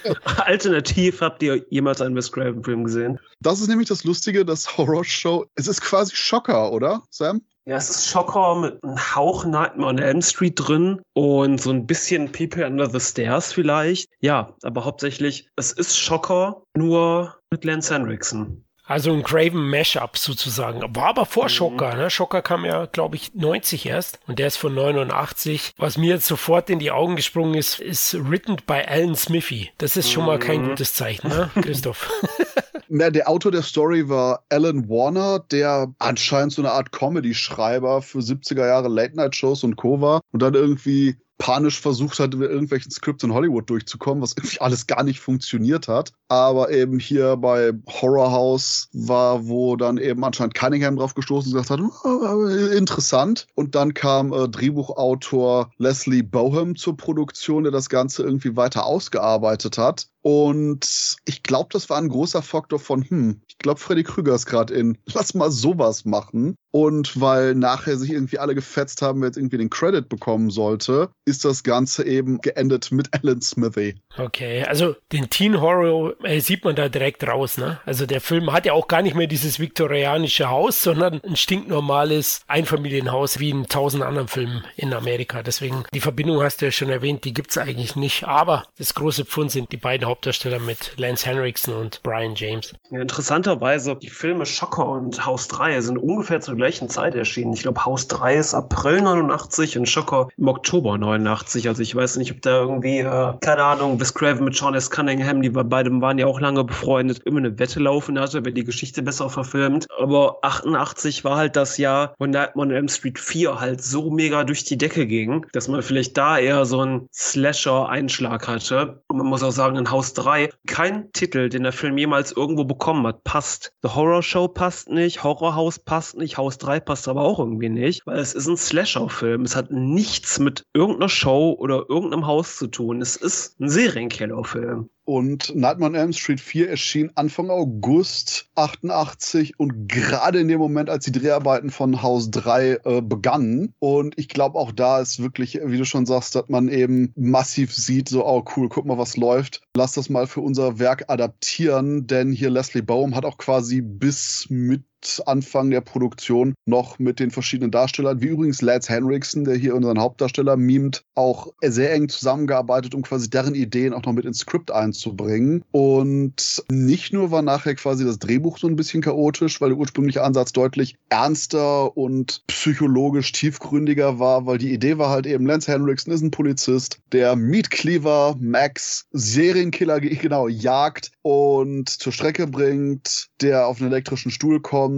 Alternativ habt ihr jemals einen Wes Craven Film gesehen? Das ist nämlich das Lustige, das Horror Show. Es ist quasi Schocker, oder, Sam? Ja, es ist Schocker mit einem Hauch Nightmare on Elm Street drin und so ein bisschen People Under the Stairs vielleicht. Ja, aber hauptsächlich, es ist Schocker, nur mit Lance Henriksen. Also ein Craven Mashup sozusagen. War aber vor mhm. Schocker, ne? Schocker kam ja, glaube ich, 90 erst und der ist von 89. Was mir jetzt sofort in die Augen gesprungen ist, ist written by Alan Smithy. Das ist schon mal kein mhm. gutes Zeichen, ne, Christoph? Na, der Autor der Story war Alan Warner, der anscheinend so eine Art Comedy-Schreiber für 70er Jahre Late-Night-Shows und Co. war und dann irgendwie panisch versucht hat, mit irgendwelchen Skripts in Hollywood durchzukommen, was irgendwie alles gar nicht funktioniert hat. Aber eben hier bei Horror House war, wo dann eben anscheinend Cunningham drauf gestoßen und gesagt hat, oh, interessant. Und dann kam äh, Drehbuchautor Leslie Boham zur Produktion, der das Ganze irgendwie weiter ausgearbeitet hat. Und ich glaube, das war ein großer Faktor von, hm, ich glaube, Freddy Krüger ist gerade in, lass mal sowas machen. Und weil nachher sich irgendwie alle gefetzt haben, wer jetzt irgendwie den Credit bekommen sollte, ist das Ganze eben geendet mit Alan Smithy. Okay, also den Teen Horror äh, sieht man da direkt raus, ne? Also der Film hat ja auch gar nicht mehr dieses viktorianische Haus, sondern ein stinknormales Einfamilienhaus wie in tausend anderen Filmen in Amerika. Deswegen, die Verbindung hast du ja schon erwähnt, die gibt's eigentlich nicht. Aber das große Pfund sind die beiden Hauptdarsteller mit Lance Henriksen und Brian James. Ja, interessanterweise, die Filme Schocker und Haus 3 sind ungefähr zur gleichen Zeit erschienen. Ich glaube, Haus 3 ist April 89 und Schocker im Oktober 89. Also ich weiß nicht, ob da irgendwie, äh, keine Ahnung, Wes Craven mit Sean S. Cunningham, die beide waren ja auch lange befreundet, immer eine Wette laufen hatte, wer die Geschichte besser verfilmt. Aber 88 war halt das Jahr, wo Nightmare on Elm Street 4 halt so mega durch die Decke ging, dass man vielleicht da eher so einen Slasher-Einschlag hatte. Und man muss auch sagen, in Haus Haus 3 kein Titel, den der Film jemals irgendwo bekommen hat, passt. The Horror Show passt nicht, Horror House passt nicht, Haus 3 passt aber auch irgendwie nicht, weil es ist ein Slasher-Film. Es hat nichts mit irgendeiner Show oder irgendeinem Haus zu tun. Es ist ein Serienkiller-Film. Und Nightmare on Elm Street 4 erschien Anfang August 88 und gerade in dem Moment, als die Dreharbeiten von Haus 3 äh, begannen. Und ich glaube, auch da ist wirklich, wie du schon sagst, dass man eben massiv sieht, so, oh cool, guck mal, was läuft. Lass das mal für unser Werk adaptieren, denn hier Leslie Baum hat auch quasi bis mit Anfang der Produktion noch mit den verschiedenen Darstellern, wie übrigens Lance Henriksen, der hier unseren Hauptdarsteller mimt, auch sehr eng zusammengearbeitet, um quasi deren Ideen auch noch mit ins Skript einzubringen. Und nicht nur war nachher quasi das Drehbuch so ein bisschen chaotisch, weil der ursprüngliche Ansatz deutlich ernster und psychologisch tiefgründiger war, weil die Idee war halt eben, Lance Henriksen ist ein Polizist, der Meat Cleaver Max Serienkiller genau jagt und zur Strecke bringt, der auf einen elektrischen Stuhl kommt,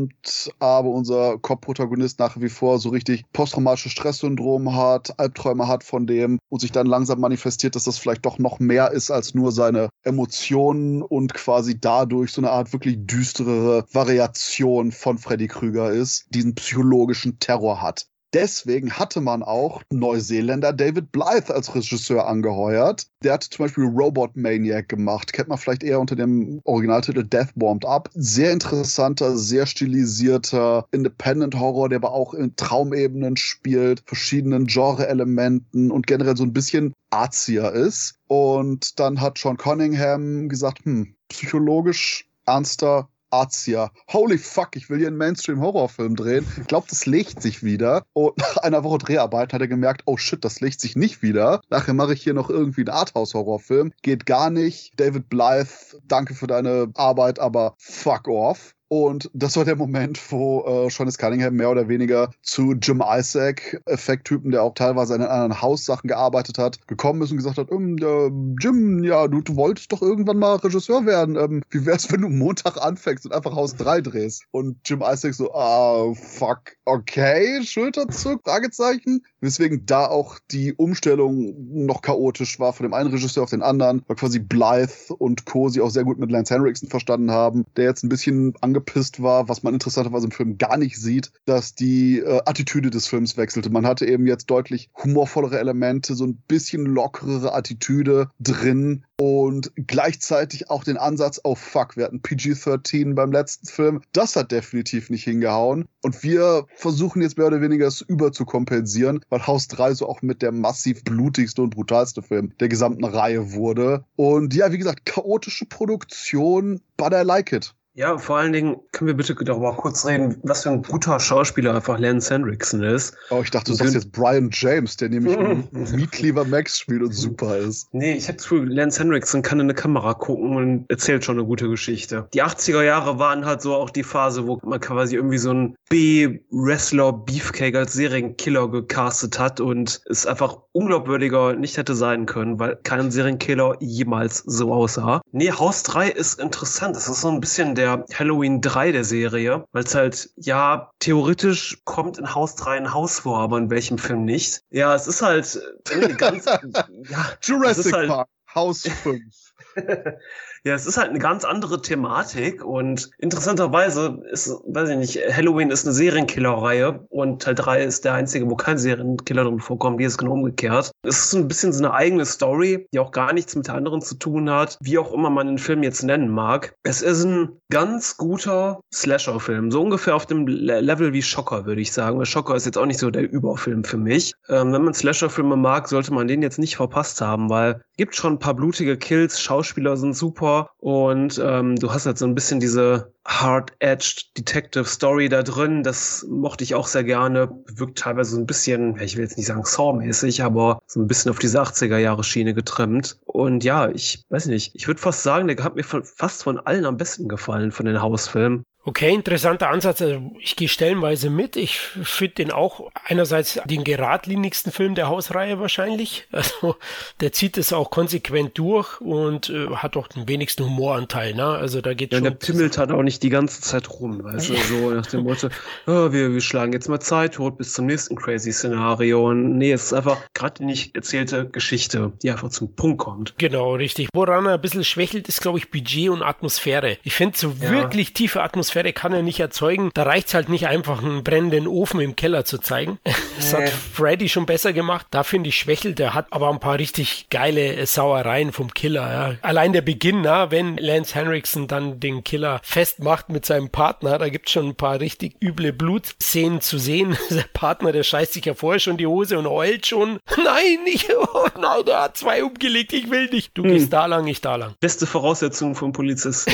aber unser Cop-Protagonist nach wie vor so richtig posttraumatisches Stresssyndrom hat, Albträume hat von dem und sich dann langsam manifestiert, dass das vielleicht doch noch mehr ist als nur seine Emotionen und quasi dadurch so eine Art wirklich düsterere Variation von Freddy Krüger ist, diesen psychologischen Terror hat. Deswegen hatte man auch Neuseeländer David Blythe als Regisseur angeheuert. Der hat zum Beispiel Robot Maniac gemacht. Kennt man vielleicht eher unter dem Originaltitel Death Warmed Up. Sehr interessanter, sehr stilisierter Independent Horror, der aber auch in Traumebenen spielt, verschiedenen Genre-Elementen und generell so ein bisschen arzier ist. Und dann hat Sean Cunningham gesagt, hm, psychologisch ernster Arzia. Holy fuck, ich will hier einen Mainstream-Horrorfilm drehen. Ich glaube, das legt sich wieder. Und nach einer Woche Dreharbeit hat er gemerkt, oh shit, das legt sich nicht wieder. Nachher mache ich hier noch irgendwie einen Arthouse-Horrorfilm. Geht gar nicht. David Blythe, danke für deine Arbeit, aber fuck off. Und das war der Moment, wo äh, Sean S. Cunningham mehr oder weniger zu Jim Isaac, Effekttypen, der auch teilweise an anderen Haussachen gearbeitet hat, gekommen ist und gesagt hat, ähm, äh, Jim, ja, du, du, wolltest doch irgendwann mal Regisseur werden. Ähm, wie wär's, wenn du Montag anfängst und einfach Haus 3 drehst? Und Jim Isaac so, ah, fuck, okay, Schulterzug, Fragezeichen. Weswegen da auch die Umstellung noch chaotisch war von dem einen Regisseur auf den anderen, weil quasi Blythe und Co. sie auch sehr gut mit Lance Henriksen verstanden haben, der jetzt ein bisschen angepisst angepisst war, was man interessanterweise im Film gar nicht sieht, dass die äh, Attitüde des Films wechselte. Man hatte eben jetzt deutlich humorvollere Elemente, so ein bisschen lockerere Attitüde drin und gleichzeitig auch den Ansatz, oh fuck, wir hatten PG-13 beim letzten Film. Das hat definitiv nicht hingehauen. Und wir versuchen jetzt mehr oder weniger es überzukompensieren, weil Haus 3 so auch mit der massiv blutigste und brutalste Film der gesamten Reihe wurde. Und ja, wie gesagt, chaotische Produktion, but I like it. Ja, vor allen Dingen können wir bitte darüber kurz reden, was für ein guter Schauspieler einfach Lance Hendrickson ist. Oh, ich dachte, du sagst jetzt Brian James, der nämlich Meat Cleaver Max spielt und super ist. Nee, ich hätte das Gefühl, Lance Hendrickson kann in eine Kamera gucken und erzählt schon eine gute Geschichte. Die 80er Jahre waren halt so auch die Phase, wo man quasi irgendwie so einen B-Wrestler Beefcake als Serienkiller gecastet hat und es einfach unglaubwürdiger nicht hätte sein können, weil kein Serienkiller jemals so aussah. Nee, Haus 3 ist interessant. Das ist so ein bisschen der der Halloween 3 der Serie, weil es halt, ja, theoretisch kommt in Haus 3 ein Haus vor, aber in welchem Film nicht. Ja, es ist halt ganz, ja, Jurassic halt, Park, Haus 5. Ja, es ist halt eine ganz andere Thematik und interessanterweise ist, weiß ich nicht, Halloween ist eine Serienkiller-Reihe und Teil 3 ist der einzige, wo kein Serienkiller drin vorkommt. Hier ist genau umgekehrt. Es ist ein bisschen so eine eigene Story, die auch gar nichts mit der anderen zu tun hat, wie auch immer man den Film jetzt nennen mag. Es ist ein ganz guter Slasher-Film, so ungefähr auf dem Level wie Schocker, würde ich sagen. Weil Schocker ist jetzt auch nicht so der Überfilm für mich. Ähm, wenn man Slasher-Filme mag, sollte man den jetzt nicht verpasst haben, weil gibt schon ein paar blutige Kills, Schauspieler sind super, Horror und ähm, du hast halt so ein bisschen diese hard-edged Detective Story da drin. Das mochte ich auch sehr gerne. Wirkt teilweise so ein bisschen, ich will jetzt nicht sagen Saw-mäßig, aber so ein bisschen auf diese 80er Jahre Schiene getrimmt. Und ja, ich weiß nicht, ich würde fast sagen, der hat mir fast von allen am besten gefallen von den Hausfilmen. Okay, interessanter Ansatz. Also ich gehe stellenweise mit. Ich finde den auch einerseits den geradlinigsten Film der Hausreihe wahrscheinlich. Also der zieht es auch konsequent durch und äh, hat auch den wenigsten Humoranteil. Ne? Also da geht ja, schon. Der pimmelt hat auch nicht die ganze Zeit rum, weißt du, so nach dem Motto, oh, wir, wir schlagen jetzt mal Zeit tot bis zum nächsten crazy Szenario. Und nee, es ist einfach gerade die nicht erzählte Geschichte, die einfach zum Punkt kommt. Genau, richtig. Woran er ein bisschen schwächelt, ist, glaube ich, Budget und Atmosphäre. Ich finde so ja. wirklich tiefe Atmosphäre Atmosphäre kann er nicht erzeugen. Da reicht es halt nicht einfach, einen brennenden Ofen im Keller zu zeigen. Das hat Freddy schon besser gemacht. Da finde ich schwächelt. Der hat aber ein paar richtig geile Sauereien vom Killer. Ja. Allein der Beginn, na, wenn Lance Henriksen dann den Killer festmacht mit seinem Partner, da gibt es schon ein paar richtig üble Blutszenen zu sehen. Der Partner, der scheißt sich ja vorher schon die Hose und heult schon. Nein, ich, oh nein, der hat zwei umgelegt, ich will nicht. Du hm. gehst da lang, ich da lang. Beste Voraussetzung vom Polizisten.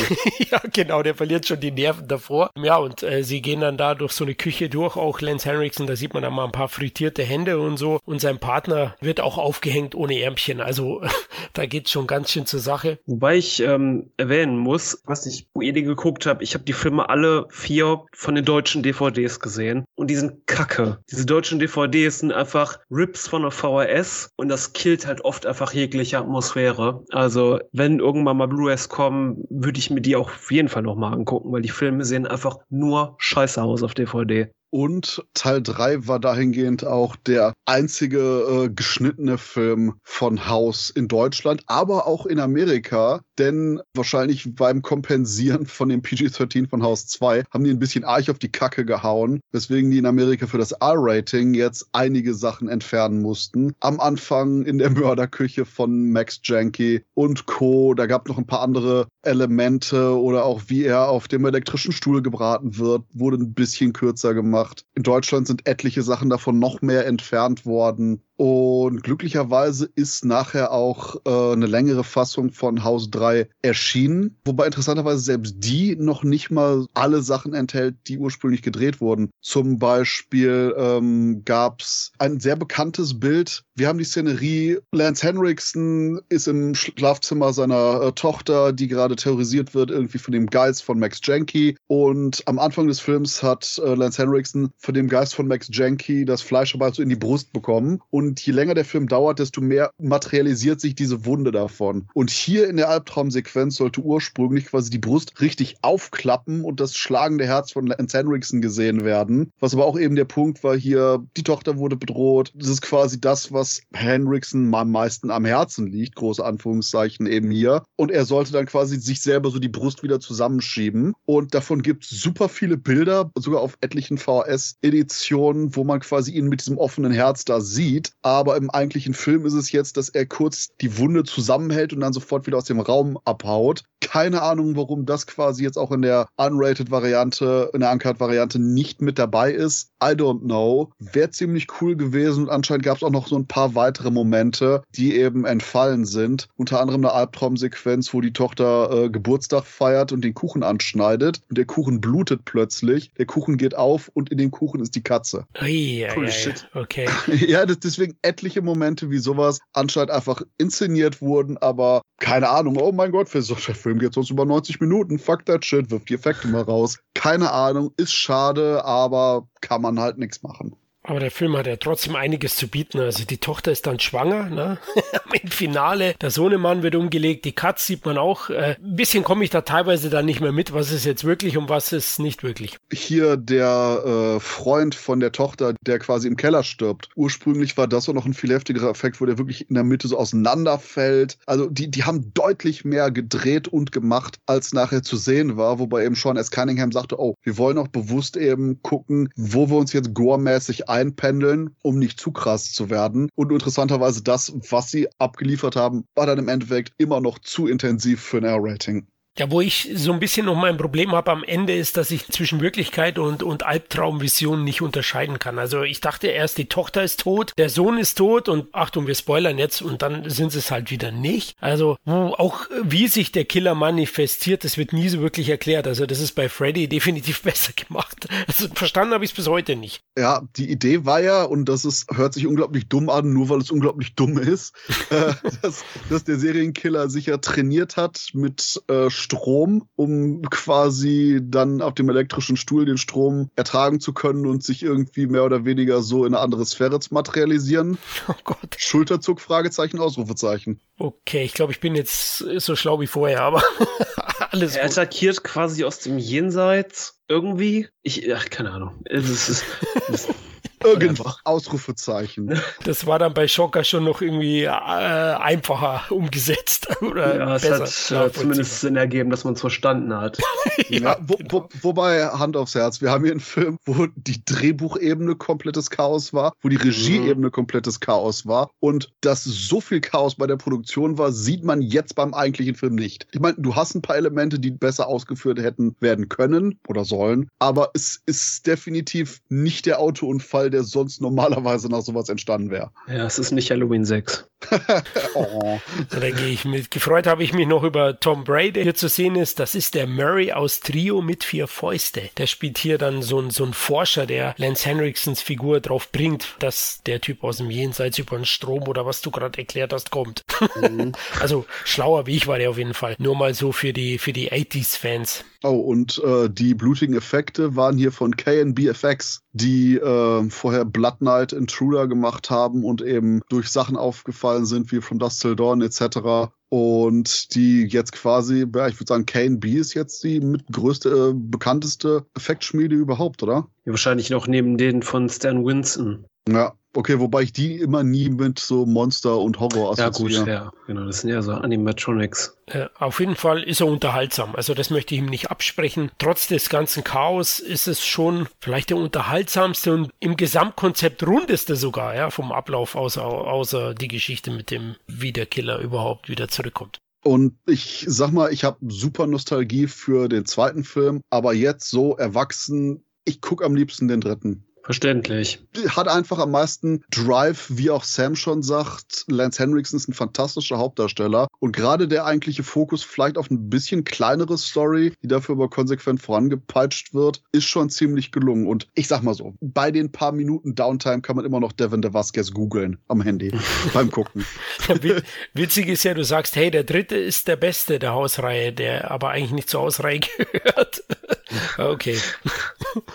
ja, genau, der verliert schon die Nerven davor. Ja, und äh, sie gehen dann da durch so eine Küche durch, auch Lance Henriksen, da sieht man dann mal ein paar frittierte Hände und so. Und sein Partner wird auch aufgehängt ohne Ärmchen. Also da geht's schon ganz schön zur Sache. Wobei ich ähm, erwähnen muss, was ich ihr die geguckt habt, ich habe die Filme alle vier von den deutschen DVDs gesehen und die sind kacke. Diese deutschen DVDs sind einfach Rips von der VHS und das killt halt oft einfach jegliche Atmosphäre. Also wenn irgendwann mal Blu-rays kommen, würde ich mir die auch auf jeden Fall nochmal angucken, weil die Filme Filme sehen einfach nur scheiße aus auf DVD. Und Teil 3 war dahingehend auch der einzige äh, geschnittene Film von House in Deutschland, aber auch in Amerika. Denn wahrscheinlich beim Kompensieren von dem PG-13 von House 2 haben die ein bisschen arg auf die Kacke gehauen, weswegen die in Amerika für das R-Rating jetzt einige Sachen entfernen mussten. Am Anfang in der Mörderküche von Max Janky und Co. Da gab noch ein paar andere Elemente oder auch wie er auf dem elektrischen Stuhl gebraten wird, wurde ein bisschen kürzer gemacht gemacht. In Deutschland sind etliche Sachen davon noch mehr entfernt worden. Und glücklicherweise ist nachher auch äh, eine längere Fassung von Haus 3 erschienen. Wobei interessanterweise selbst die noch nicht mal alle Sachen enthält, die ursprünglich gedreht wurden. Zum Beispiel ähm, gab es ein sehr bekanntes Bild. Wir haben die Szenerie, Lance Henriksen ist im Schlafzimmer seiner äh, Tochter, die gerade terrorisiert wird, irgendwie von dem Geist von Max Janky. Und am Anfang des Films hat äh, Lance Henriksen von dem Geist von Max Janky das Fleisch aber so in die Brust bekommen. Und je länger der Film dauert, desto mehr materialisiert sich diese Wunde davon. Und hier in der Albtraumsequenz sollte ursprünglich quasi die Brust richtig aufklappen und das schlagende Herz von Lance Henriksen gesehen werden. Was aber auch eben der Punkt war hier, die Tochter wurde bedroht. Das ist quasi das, was Henriksen am meisten am Herzen liegt, große Anführungszeichen eben hier. Und er sollte dann quasi sich selber so die Brust wieder zusammenschieben. Und davon gibt es super viele Bilder, sogar auf etlichen VHS-Editionen, wo man quasi ihn mit diesem offenen Herz da sieht. Aber im eigentlichen Film ist es jetzt, dass er kurz die Wunde zusammenhält und dann sofort wieder aus dem Raum abhaut. Keine Ahnung, warum das quasi jetzt auch in der Unrated-Variante, in der Uncut-Variante nicht mit dabei ist. I don't know. Wäre ziemlich cool gewesen und anscheinend gab es auch noch so ein paar weitere Momente, die eben entfallen sind. Unter anderem eine Albtraumsequenz, wo die Tochter äh, Geburtstag feiert und den Kuchen anschneidet und der Kuchen blutet plötzlich. Der Kuchen geht auf und in dem Kuchen ist die Katze. Ui, cool ja, shit. Okay. ja, das, deswegen etliche Momente wie sowas anscheinend einfach inszeniert wurden, aber keine Ahnung. Oh mein Gott, für solcher Film geht sonst über 90 Minuten. Fuck that shit, wirft die Effekte mal raus. Keine Ahnung, ist schade, aber kann man halt nichts machen. Aber der Film hat ja trotzdem einiges zu bieten. Also die Tochter ist dann schwanger, ne? Im Finale, der Sohnemann wird umgelegt, die Katz sieht man auch. Äh, ein bisschen komme ich da teilweise dann nicht mehr mit, was ist jetzt wirklich und was ist nicht wirklich. Hier der äh, Freund von der Tochter, der quasi im Keller stirbt. Ursprünglich war das auch noch ein viel heftigerer Effekt, wo der wirklich in der Mitte so auseinanderfällt. Also die, die haben deutlich mehr gedreht und gemacht, als nachher zu sehen war, wobei eben Sean S. Cunningham sagte, oh, wir wollen auch bewusst eben gucken, wo wir uns jetzt gore-mäßig ein einpendeln, um nicht zu krass zu werden. Und interessanterweise das, was sie abgeliefert haben, war dann im Endeffekt immer noch zu intensiv für ein R-Rating. Ja, wo ich so ein bisschen noch mein Problem habe am Ende ist, dass ich zwischen Wirklichkeit und, und Albtraumvision nicht unterscheiden kann. Also ich dachte erst, die Tochter ist tot, der Sohn ist tot und Achtung, wir spoilern jetzt und dann sind sie es halt wieder nicht. Also wo auch wie sich der Killer manifestiert, das wird nie so wirklich erklärt. Also das ist bei Freddy definitiv besser gemacht. Also verstanden habe ich es bis heute nicht. Ja, die Idee war ja, und das ist, hört sich unglaublich dumm an, nur weil es unglaublich dumm ist, äh, dass, dass der Serienkiller sich ja trainiert hat mit äh, Strom, um quasi dann auf dem elektrischen Stuhl den Strom ertragen zu können und sich irgendwie mehr oder weniger so in eine andere Sphäre zu materialisieren. Oh Gott. Schulterzug, Fragezeichen, Ausrufezeichen. Okay, ich glaube, ich bin jetzt so schlau wie vorher, aber alles Er attackiert quasi aus dem Jenseits irgendwie. Ich, ach, keine Ahnung. Es ist, es ist Irgendwas. Ausrufezeichen. Das war dann bei Schocker schon noch irgendwie äh, einfacher umgesetzt. Oder ja, es hat äh, zumindest Sinn ergeben, dass man es verstanden hat. ja, ja wo, genau. wo, wobei, Hand aufs Herz, wir haben hier einen Film, wo die Drehbuchebene komplettes Chaos war, wo die Regieebene mhm. komplettes Chaos war. Und dass so viel Chaos bei der Produktion war, sieht man jetzt beim eigentlichen Film nicht. Ich meine, du hast ein paar Elemente, die besser ausgeführt hätten werden können oder sollen, aber es ist definitiv nicht der Autounfall, Zufall, der sonst normalerweise nach sowas entstanden wäre. Ja, es ist nicht Halloween 6. oh. Da gehe ich mit. Gefreut habe ich mich noch über Tom Brady, der hier zu sehen ist. Das ist der Murray aus Trio mit vier Fäuste. Der spielt hier dann so ein, so ein Forscher, der Lance Henriksons Figur drauf bringt, dass der Typ aus dem Jenseits über den Strom oder was du gerade erklärt hast, kommt. Mhm. also schlauer wie ich war der auf jeden Fall. Nur mal so für die, für die 80s-Fans. Oh, und äh, die blutigen Effekte waren hier von KNB FX, die äh, vorher Blood Knight Intruder gemacht haben und eben durch Sachen aufgefallen sind, wie From Dust Till Dawn etc. Und die jetzt quasi, ja, ich würde sagen, KNB ist jetzt die mit größte, äh, bekannteste Effektschmiede überhaupt, oder? Ja, wahrscheinlich noch neben denen von Stan Winston. Ja, Okay, wobei ich die immer nie mit so Monster und Horror assoziiere. Ja gut, ja, genau, das sind ja so Animatronics. Äh, auf jeden Fall ist er unterhaltsam, also das möchte ich ihm nicht absprechen. Trotz des ganzen Chaos ist es schon vielleicht der unterhaltsamste und im Gesamtkonzept rundeste sogar, ja, vom Ablauf außer, außer die Geschichte mit dem, wie der Killer überhaupt wieder zurückkommt. Und ich sag mal, ich habe super Nostalgie für den zweiten Film, aber jetzt so erwachsen, ich gucke am liebsten den dritten. Verständlich. Hat einfach am meisten Drive, wie auch Sam schon sagt. Lance Henriksen ist ein fantastischer Hauptdarsteller. Und gerade der eigentliche Fokus vielleicht auf ein bisschen kleinere Story, die dafür aber konsequent vorangepeitscht wird, ist schon ziemlich gelungen. Und ich sag mal so, bei den paar Minuten Downtime kann man immer noch Devin de Vasquez googeln am Handy beim Gucken. Witzig ist ja, du sagst, hey, der dritte ist der beste der Hausreihe, der aber eigentlich nicht zur Hausreihe gehört. okay.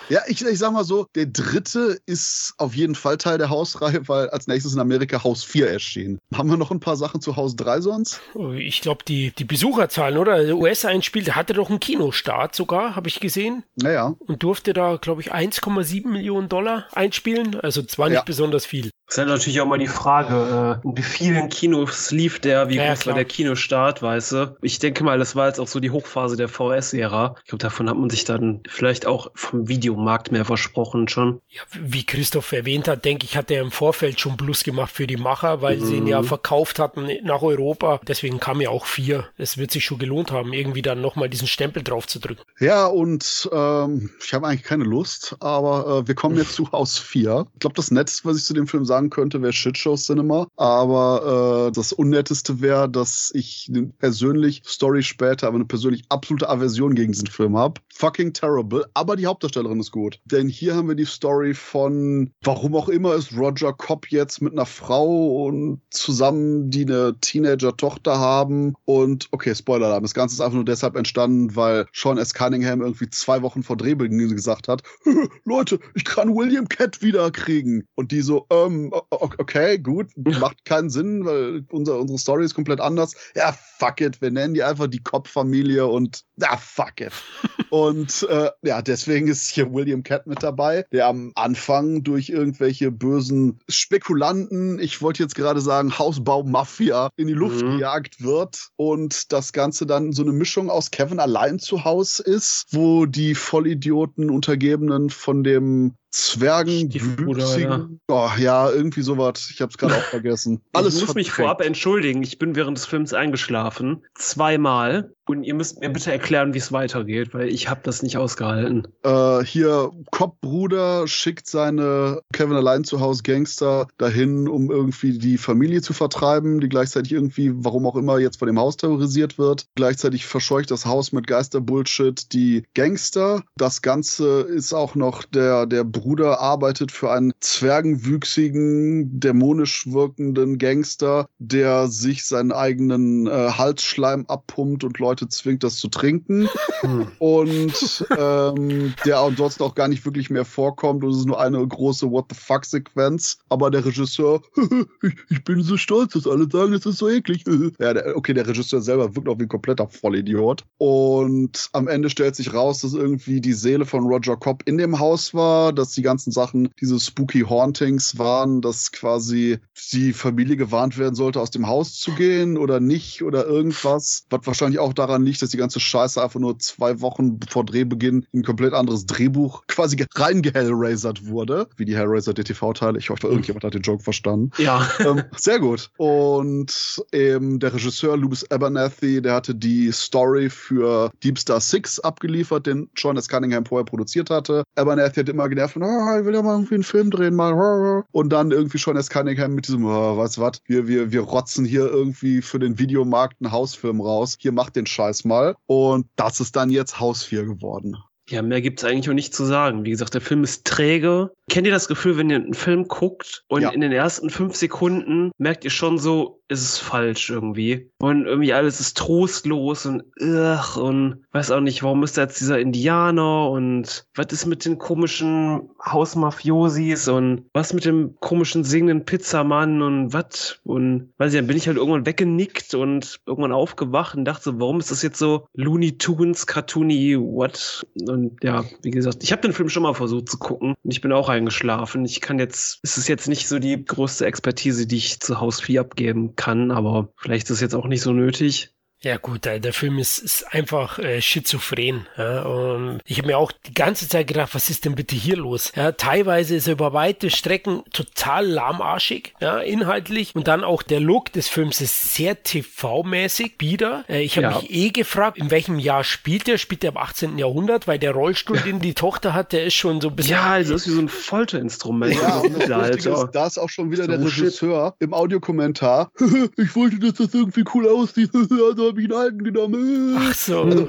Ja, ich, ich sag mal so, der dritte ist auf jeden Fall Teil der Hausreihe, weil als nächstes in Amerika Haus 4 erschien. Haben wir noch ein paar Sachen zu Haus 3 sonst? Oh, ich glaube, die, die Besucherzahlen, oder? Der US-Einspiel, der hatte doch einen Kinostart sogar, habe ich gesehen. Naja. Und durfte da, glaube ich, 1,7 Millionen Dollar einspielen. Also zwar nicht ja. besonders viel. Das ist halt natürlich auch mal die Frage, äh, in wie vielen Kinos lief der, wie ja, groß war der Kinostart, weißt du? Ich denke mal, das war jetzt auch so die Hochphase der VS-Ära. Ich glaube, davon hat man sich dann vielleicht auch vom Videomarkt mehr versprochen schon. Ja, wie Christoph erwähnt hat, denke ich, hat er im Vorfeld schon Plus gemacht für die Macher, weil mhm. sie ihn ja mhm. verkauft hatten nach Europa. Deswegen kam ja auch vier. Es wird sich schon gelohnt haben, irgendwie dann nochmal diesen Stempel drauf zu drücken. Ja, und ähm, ich habe eigentlich keine Lust, aber äh, wir kommen jetzt zu Haus 4. Ich glaube, das Netteste, was ich zu dem Film sagen könnte, wäre Shitshow Cinema. Aber äh, das Unnetteste wäre, dass ich persönlich Story später, aber eine persönlich absolute Aversion gegen diesen Film habe. Fucking terrible. Aber die Hauptdarstellerin ist gut. Denn hier haben wir die Story von, warum auch immer ist Roger Cobb jetzt mit einer Frau und zusammen, die eine Teenager-Tochter haben. Und okay, Spoiler, das Ganze ist einfach nur deshalb entstanden, weil Sean S. Cunningham irgendwie zwei Wochen vor Drehbeginn gesagt hat, Leute, ich kann William Cat wieder kriegen. Und die so, ähm, okay, gut, macht keinen Sinn, weil unser, unsere Story ist komplett anders. Ja, fuck it, wir nennen die einfach die Cobb-Familie und ja, fuck it. und äh, ja, deswegen ist hier William Cat mit dabei, der am Anfang durch irgendwelche bösen Spekulanten, ich wollte jetzt gerade sagen Hausbau-Mafia, in die Luft mhm. gejagt wird und das Ganze dann so eine Mischung aus Kevin allein zu Hause ist, wo die Vollidioten Untergebenen von dem Zwergen, ja. Oh, ja, irgendwie sowas. Ich hab's gerade auch vergessen. Alles ich muss mich vorab entschuldigen. Ich bin während des Films eingeschlafen. Zweimal. Und ihr müsst mir bitte erklären, wie es weitergeht, weil ich habe das nicht ausgehalten. Äh, hier, Cobb-Bruder schickt seine Kevin allein zu Hause Gangster dahin, um irgendwie die Familie zu vertreiben, die gleichzeitig irgendwie, warum auch immer, jetzt von dem Haus terrorisiert wird. Gleichzeitig verscheucht das Haus mit Geisterbullshit die Gangster. Das Ganze ist auch noch der, der Bruder arbeitet für einen zwergenwüchsigen, dämonisch wirkenden Gangster, der sich seinen eigenen äh, Halsschleim abpumpt und Leute Leute zwingt, das zu trinken. Hm. und ähm, der ansonsten auch gar nicht wirklich mehr vorkommt. Und es ist nur eine große What the fuck-Sequenz. Aber der Regisseur, ich, ich, bin so stolz, dass alle sagen, es ist so eklig. ja, der, okay, der Regisseur selber wirkt auch wie ein kompletter Vollidiot. Und am Ende stellt sich raus, dass irgendwie die Seele von Roger Cobb in dem Haus war, dass die ganzen Sachen, diese spooky Hauntings waren, dass quasi die Familie gewarnt werden sollte, aus dem Haus zu gehen oder nicht oder irgendwas, was wahrscheinlich auch da daran liegt, dass die ganze Scheiße einfach nur zwei Wochen vor Drehbeginn in ein komplett anderes Drehbuch quasi reingehellrasert wurde, wie die Hellraiser der TV-Teile. Ich hoffe, irgendjemand hat den Joke verstanden. Ja. Ähm, sehr gut. Und ähm, der Regisseur Louis Abernathy, der hatte die Story für Deep Star 6 abgeliefert, den Sean S. Cunningham vorher produziert hatte. Abernathy hat immer genervt, oh, ich will ja mal irgendwie einen Film drehen, mal. Und dann irgendwie Sean S. Cunningham mit diesem, oh, was, was, wir, wir, wir rotzen hier irgendwie für den Videomarkt einen Hausfilm raus. Hier macht den Scheiß mal. Und das ist dann jetzt Haus 4 geworden. Ja, mehr gibt's eigentlich auch nicht zu sagen. Wie gesagt, der Film ist träge. Kennt ihr das Gefühl, wenn ihr einen Film guckt und ja. in den ersten fünf Sekunden merkt ihr schon so, ist es falsch irgendwie. Und irgendwie alles ist trostlos und ugh, und weiß auch nicht, warum ist da jetzt dieser Indianer und was ist mit den komischen Hausmafiosis und was mit dem komischen singenden Pizzamann und was und weiß ich, dann bin ich halt irgendwann weggenickt und irgendwann aufgewacht und dachte so, warum ist das jetzt so Looney Tunes, Cartoony, what? Und ja, wie gesagt, ich habe den Film schon mal versucht zu gucken und ich bin auch eingeschlafen. Ich kann jetzt, es ist jetzt nicht so die größte Expertise, die ich zu Haus 4 abgeben kann, aber vielleicht ist es jetzt auch nicht so nötig. Ja gut, der Film ist, ist einfach äh, schizophren. Ja, und ich habe mir auch die ganze Zeit gedacht, was ist denn bitte hier los? Ja, teilweise ist er über weite Strecken total lahmarschig, ja, inhaltlich. Und dann auch der Look des Films ist sehr TV-mäßig, wieder. Äh, ich habe ja. mich eh gefragt, in welchem Jahr spielt er? Spielt er im 18. Jahrhundert? Weil der Rollstuhl, den die Tochter hat, der ist schon so ein bisschen... Ja, also ist wie so ein Folterinstrument. Ja, und das ist, da ist auch schon wieder so der Regisseur im Audiokommentar. ich wollte, dass das irgendwie cool aussieht. also habe ich einen alten genommen. Ach so. Also,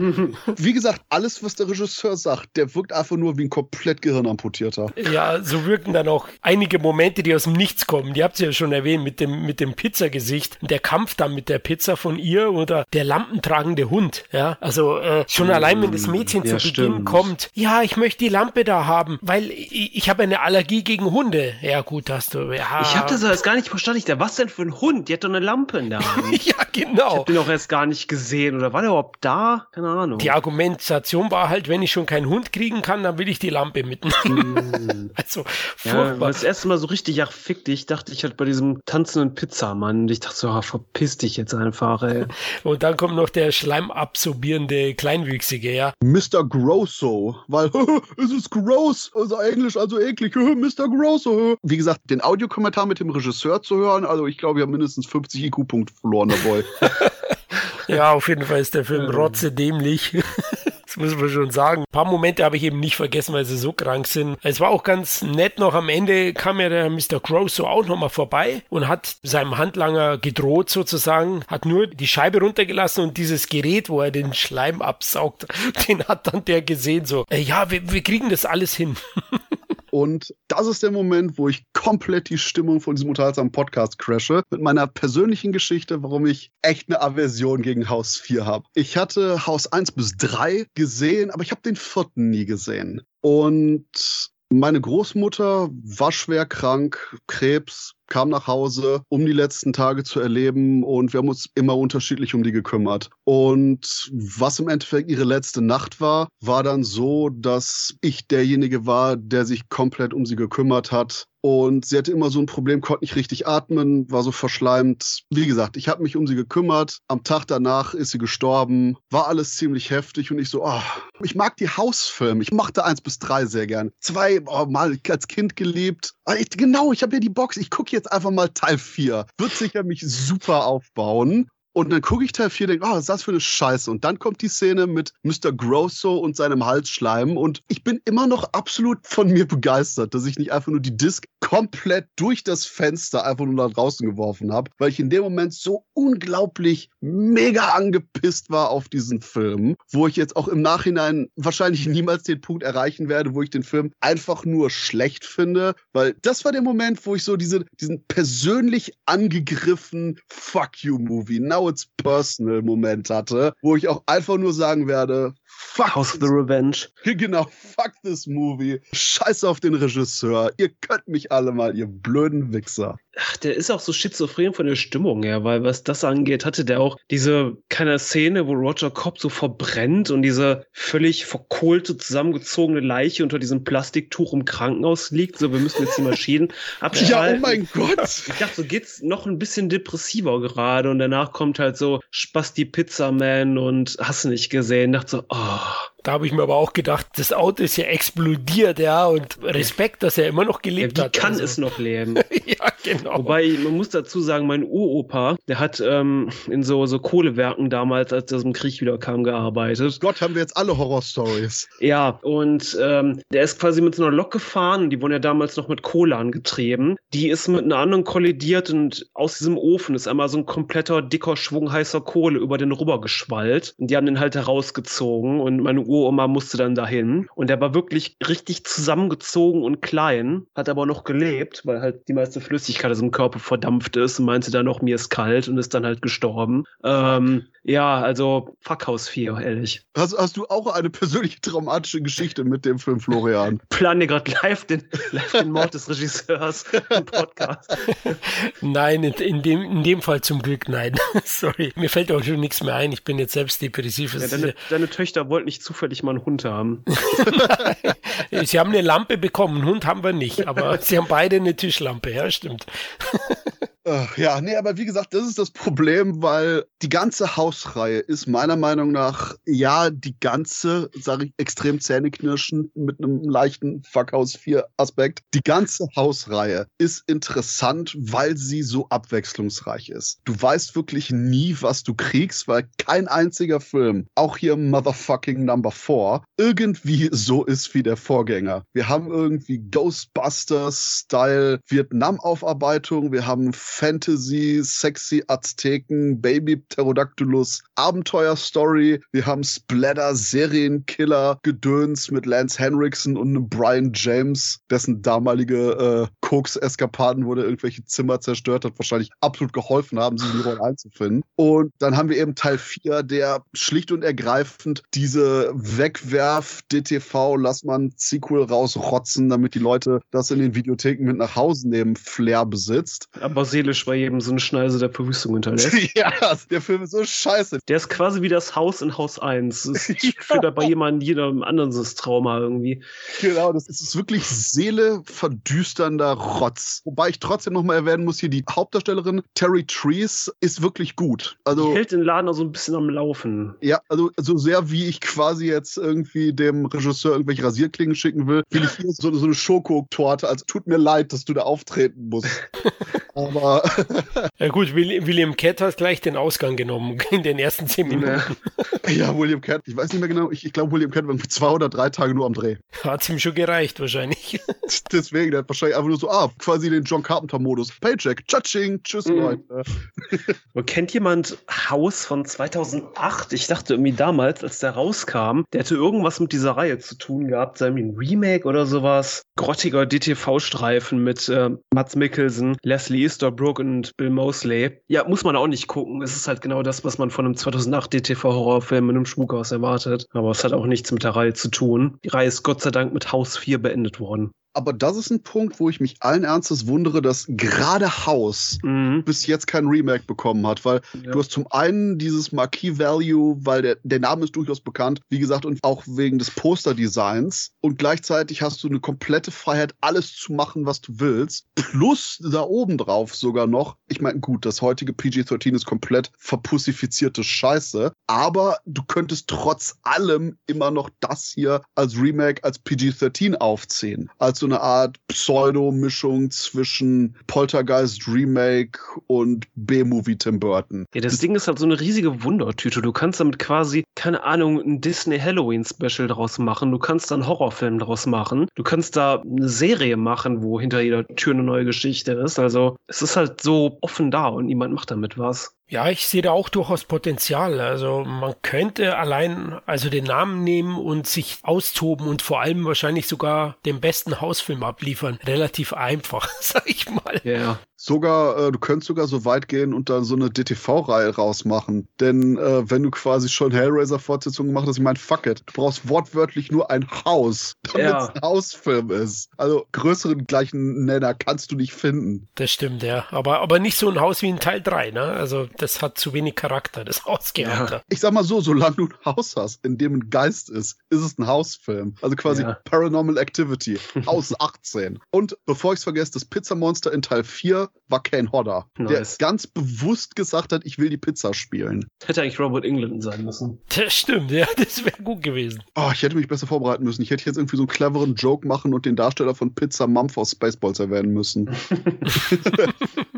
wie gesagt, alles, was der Regisseur sagt, der wirkt einfach nur wie ein komplett Gehirnamputierter. Ja, so wirken dann auch einige Momente, die aus dem Nichts kommen. Die habt ihr ja schon erwähnt mit dem, mit dem Pizzagesicht. Der Kampf dann mit der Pizza von ihr oder der lampentragende Hund. Ja, also äh, schon allein, wenn das Mädchen ja, zu Beginn stimmt. kommt. Ja, ich möchte die Lampe da haben, weil ich, ich habe eine Allergie gegen Hunde. Ja, gut, hast du. Ja. Ich habe das erst gar nicht verstanden. Ich dachte, was denn für ein Hund? Die hat doch eine Lampe in der Hand. ja, genau. Ich habe den auch erst gar nicht gesehen. Oder war der überhaupt da? Keine Ahnung. Die Argumentation war halt, wenn ich schon keinen Hund kriegen kann, dann will ich die Lampe mitnehmen. Mm. also, furchtbar. Ja, das erste Mal so richtig, ja, fick dich, dachte ich halt bei diesem tanzenden Pizzamann. Und ich dachte so, ah, verpiss dich jetzt einfach, ey. Und dann kommt noch der schleimabsorbierende Kleinwüchsige, ja. Mr. Grosso, weil es ist gross, also Englisch, also eklig, Mr. Grosso. Wie gesagt, den Audiokommentar mit dem Regisseur zu hören, also ich glaube, ich habe mindestens 50 IQ-Punkte verloren, Boy. Ja, auf jeden Fall ist der Film rotzedämlich. Das muss man schon sagen. Ein paar Momente habe ich eben nicht vergessen, weil sie so krank sind. Es war auch ganz nett noch am Ende kam ja der Mr. Crow so auch nochmal vorbei und hat seinem Handlanger gedroht sozusagen, hat nur die Scheibe runtergelassen und dieses Gerät, wo er den Schleim absaugt, den hat dann der gesehen so, äh, ja, wir, wir kriegen das alles hin. Und das ist der Moment, wo ich komplett die Stimmung von diesem unterhaltsamen Podcast crashe. Mit meiner persönlichen Geschichte, warum ich echt eine Aversion gegen Haus 4 habe. Ich hatte Haus 1 bis 3 gesehen, aber ich habe den vierten nie gesehen. Und meine Großmutter war schwer krank, Krebs, kam nach Hause, um die letzten Tage zu erleben und wir haben uns immer unterschiedlich um die gekümmert. Und was im Endeffekt ihre letzte Nacht war, war dann so, dass ich derjenige war, der sich komplett um sie gekümmert hat. Und sie hatte immer so ein Problem, konnte nicht richtig atmen, war so verschleimt. Wie gesagt, ich habe mich um sie gekümmert. Am Tag danach ist sie gestorben. War alles ziemlich heftig und ich so, oh, ich mag die Hausfilme. Ich mochte eins bis drei sehr gern. Zwei, oh, mal als Kind geliebt. Ah, ich, genau, ich habe ja die Box. Ich gucke jetzt einfach mal Teil 4. Wird sicher mich super aufbauen. Und dann gucke ich Teil 4 denke, oh, was ist das für eine Scheiße? Und dann kommt die Szene mit Mr. Grosso und seinem Halsschleim. Und ich bin immer noch absolut von mir begeistert, dass ich nicht einfach nur die Disc komplett durch das Fenster einfach nur da draußen geworfen habe, weil ich in dem Moment so unglaublich mega angepisst war auf diesen Film, wo ich jetzt auch im Nachhinein wahrscheinlich niemals den Punkt erreichen werde, wo ich den Film einfach nur schlecht finde, weil das war der Moment, wo ich so diese, diesen persönlich angegriffen Fuck you Movie, now it's personal Moment hatte, wo ich auch einfach nur sagen werde, Fuck House of the Revenge. Genau, fuck this movie. Scheiß auf den Regisseur. Ihr könnt mich alle mal, ihr blöden Wichser. Ach, der ist auch so schizophren von der Stimmung her, weil was das angeht, hatte der auch diese keine Szene, wo Roger Cobb so verbrennt und diese völlig verkohlte, zusammengezogene Leiche unter diesem Plastiktuch im Krankenhaus liegt. So, wir müssen jetzt die Maschinen abschalten. ja, oh mein Gott. Ich dachte, so geht's noch ein bisschen depressiver gerade und danach kommt halt so Spasti Pizzaman und hast du nicht gesehen. Ich dachte so, oh, da habe ich mir aber auch gedacht, das Auto ist ja explodiert, ja, und Respekt, dass er immer noch gelebt ja, wie hat. kann also. es noch leben? ja, genau. Wobei, man muss dazu sagen, mein Uropa, der hat ähm, in so, so Kohlewerken damals, als er aus dem Krieg wieder kam, gearbeitet. Gott, haben wir jetzt alle Horrorstories. Ja, und ähm, der ist quasi mit so einer Lok gefahren, die wurden ja damals noch mit Kohle angetrieben. Die ist mit einer anderen kollidiert und aus diesem Ofen ist einmal so ein kompletter, dicker Schwung heißer Kohle über den rüber geschwallt. Und die haben den halt herausgezogen und meine Uroma musste dann dahin. Und er war wirklich richtig zusammengezogen und klein, hat aber noch gelebt, weil halt die meiste Flüssigkeit aus dem Körper verdampft ist und meinte dann noch, mir ist kalt und ist dann halt gestorben. Ähm, ja, also Fuckhaus 4, ehrlich. Hast, hast du auch eine persönliche traumatische Geschichte mit dem Film, Florian? Plane gerade live den, live den Mord des Regisseurs im Podcast. nein, in, in, dem, in dem Fall zum Glück nein. Sorry, mir fällt auch schon nichts mehr ein. Ich bin jetzt selbst depressiv. Ja, deine, deine Töchter wollten nicht zufällig mal einen Hund haben. sie haben eine Lampe bekommen, einen Hund haben wir nicht, aber sie haben beide eine Tischlampe, ja, stimmt. Ja, nee, aber wie gesagt, das ist das Problem, weil die ganze Hausreihe ist meiner Meinung nach, ja, die ganze, sage ich, extrem zähneknirschend mit einem leichten Fuckhaus 4 Aspekt. Die ganze Hausreihe ist interessant, weil sie so abwechslungsreich ist. Du weißt wirklich nie, was du kriegst, weil kein einziger Film, auch hier Motherfucking Number 4, irgendwie so ist wie der Vorgänger. Wir haben irgendwie Ghostbusters-Style Vietnam-Aufarbeitung, wir haben Fantasy, sexy Azteken, Baby Pterodactylus, Abenteuer-Story, wir haben Splatter, Serienkiller, Gedöns mit Lance Henriksen und Brian James, dessen damalige äh, Koks-Eskapaden, wo der irgendwelche Zimmer zerstört hat, wahrscheinlich absolut geholfen haben, sich in die Rolle einzufinden. Und dann haben wir eben Teil 4, der schlicht und ergreifend diese Wegwerf-DTV, lass man Sequel rausrotzen, damit die Leute das in den Videotheken mit nach Hause nehmen, Flair besitzt. Aber seelisch bei jedem so eine Schneise der Verwüstung hinterlässt. ja, der Film ist so scheiße. Der ist quasi wie das Haus in Haus 1. Das ja. führt bei jemandem, jedem anderen das Trauma irgendwie. Genau, das ist wirklich seeleverdüsternder Rotz. Wobei ich trotzdem nochmal erwähnen muss, hier die Hauptdarstellerin Terry Trees ist wirklich gut. Also, die hält den Laden auch so ein bisschen am Laufen. Ja, also so sehr wie ich quasi jetzt irgendwie dem Regisseur irgendwelche Rasierklingen schicken will, will ich hier so, so eine Schokotorte. Also tut mir leid, dass du da auftreten musst. Aber. ja gut, William Cat hat gleich den Ausgang genommen in den ersten zehn Minuten. ja, William Cat, ich weiß nicht mehr genau, ich, ich glaube, William Cat war zwei oder drei Tage nur am Dreh. Hat ihm schon gereicht, wahrscheinlich. Deswegen, der hat wahrscheinlich einfach nur so, ah, quasi den John Carpenter-Modus. Paycheck, tschatsching, tschüss, mhm. Leute. kennt jemand Haus von 2008? Ich dachte irgendwie damals, als der rauskam, der hätte irgendwas mit dieser Reihe zu tun gehabt, sei ein Remake oder sowas. Grottiger DTV-Streifen mit äh, Mats Mikkelsen, Leslie Easterbrook und Bill Mosley. Ja, muss man auch nicht gucken. Es ist halt genau das, was man von einem 2008 DTV-Horrorfilm in einem Schmuckhaus erwartet. Aber es hat auch nichts mit der Reihe zu tun. Die Reihe ist Gott sei Dank mit Haus 4 beendet worden aber das ist ein Punkt, wo ich mich allen Ernstes wundere, dass gerade House mhm. bis jetzt kein Remake bekommen hat, weil ja. du hast zum einen dieses Marquee Value, weil der, der Name ist durchaus bekannt, wie gesagt, und auch wegen des Posterdesigns und gleichzeitig hast du eine komplette Freiheit, alles zu machen, was du willst, plus da oben drauf sogar noch, ich meine, gut, das heutige PG-13 ist komplett verpussifizierte Scheiße, aber du könntest trotz allem immer noch das hier als Remake, als PG-13 aufziehen. Also so eine Art Pseudo-Mischung zwischen Poltergeist Remake und B-Movie Tim Burton. Ja, das Ding ist halt so eine riesige Wundertüte. Du kannst damit quasi, keine Ahnung, ein Disney Halloween Special draus machen. Du kannst da einen Horrorfilm draus machen. Du kannst da eine Serie machen, wo hinter jeder Tür eine neue Geschichte ist. Also, es ist halt so offen da und niemand macht damit was. Ja, ich sehe da auch durchaus Potenzial. Also man könnte allein also den Namen nehmen und sich austoben und vor allem wahrscheinlich sogar den besten Hausfilm abliefern. Relativ einfach, sag ich mal. Ja. Sogar, äh, du könntest sogar so weit gehen und dann so eine DTV-Reihe rausmachen. Denn äh, wenn du quasi schon Hellraiser-Fortsetzungen gemacht hast, ich meine, fuck it. Du brauchst wortwörtlich nur ein Haus, damit ja. es ein Hausfilm ist. Also größeren gleichen Nenner kannst du nicht finden. Das stimmt, ja. Aber, aber nicht so ein Haus wie in Teil 3, ne? Also das hat zu wenig Charakter, das Haus. Ja. Ich sag mal so, solange du ein Haus hast, in dem ein Geist ist, ist es ein Hausfilm. Also quasi ja. Paranormal Activity. Haus 18. Und bevor ich es vergesse, das Pizzamonster in Teil 4 war Ken Hodder, nice. der ganz bewusst gesagt hat, ich will die Pizza spielen. Hätte eigentlich Robert England sein müssen. Das stimmt, ja, das wäre gut gewesen. Oh, ich hätte mich besser vorbereiten müssen. Ich hätte jetzt irgendwie so einen cleveren Joke machen und den Darsteller von Pizza Mumph aus Spaceballs erwähnen müssen.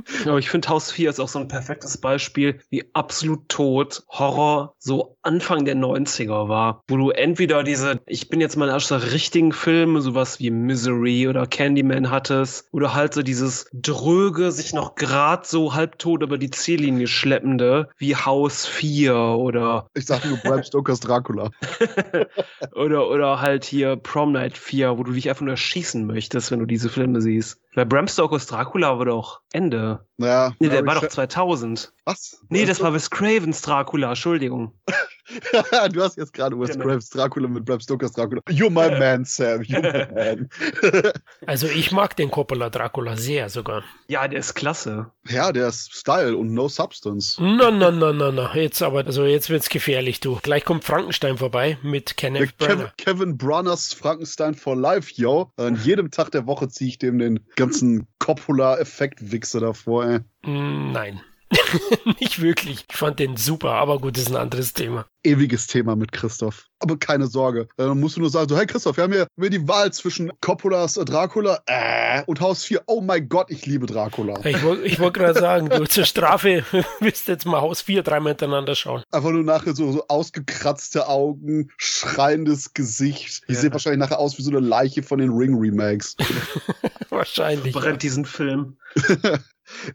Aber ich finde Haus 4 ist auch so ein perfektes Beispiel, wie absolut tot Horror so Anfang der 90er war. Wo du entweder diese, ich bin jetzt mal erster richtigen Filme, sowas wie Misery oder Candyman hattest, oder halt so dieses dröge, sich noch grad so halbtot über die Ziellinie schleppende, wie Haus 4 oder. Ich sag nur Bram Stokers Dracula. oder, oder halt hier Prom Night 4, wo du dich einfach nur schießen möchtest, wenn du diese Filme siehst. Weil Bram Stokers Dracula war doch Ende. Ja. Nee, der war doch 2000. Was? Nee, das war Wes Cravens Dracula, Entschuldigung. du hast jetzt gerade Wes Craves Dracula mit Bram Stokers Dracula. You're my man, Sam. You're my man. also ich mag den Coppola Dracula sehr sogar. Ja, der ist klasse. Ja, der ist Style und no substance. No, no, no, no, no. Jetzt aber, also jetzt wird's gefährlich, du. Gleich kommt Frankenstein vorbei mit Kenneth Branagh. Kevin, Kevin Branaghs Frankenstein for Life, yo. An jedem Tag der Woche ziehe ich dem den ganzen Coppola-Effekt-Wichse davor, ey. Mm, nein. nicht wirklich. Ich fand den super, aber gut, das ist ein anderes Thema. Ewiges Thema mit Christoph. Aber keine Sorge. Dann musst du nur sagen, so, hey Christoph, wir haben hier, wir die Wahl zwischen Coppolas Dracula äh, und Haus 4. Oh mein Gott, ich liebe Dracula. Ich wollte wollt gerade sagen, du zur Strafe willst jetzt mal Haus 4 dreimal hintereinander schauen. Einfach nur nachher so, so ausgekratzte Augen, schreiendes Gesicht. Die ja. sehen wahrscheinlich nachher aus wie so eine Leiche von den Ring-Remakes. wahrscheinlich. Brennt ja. diesen Film.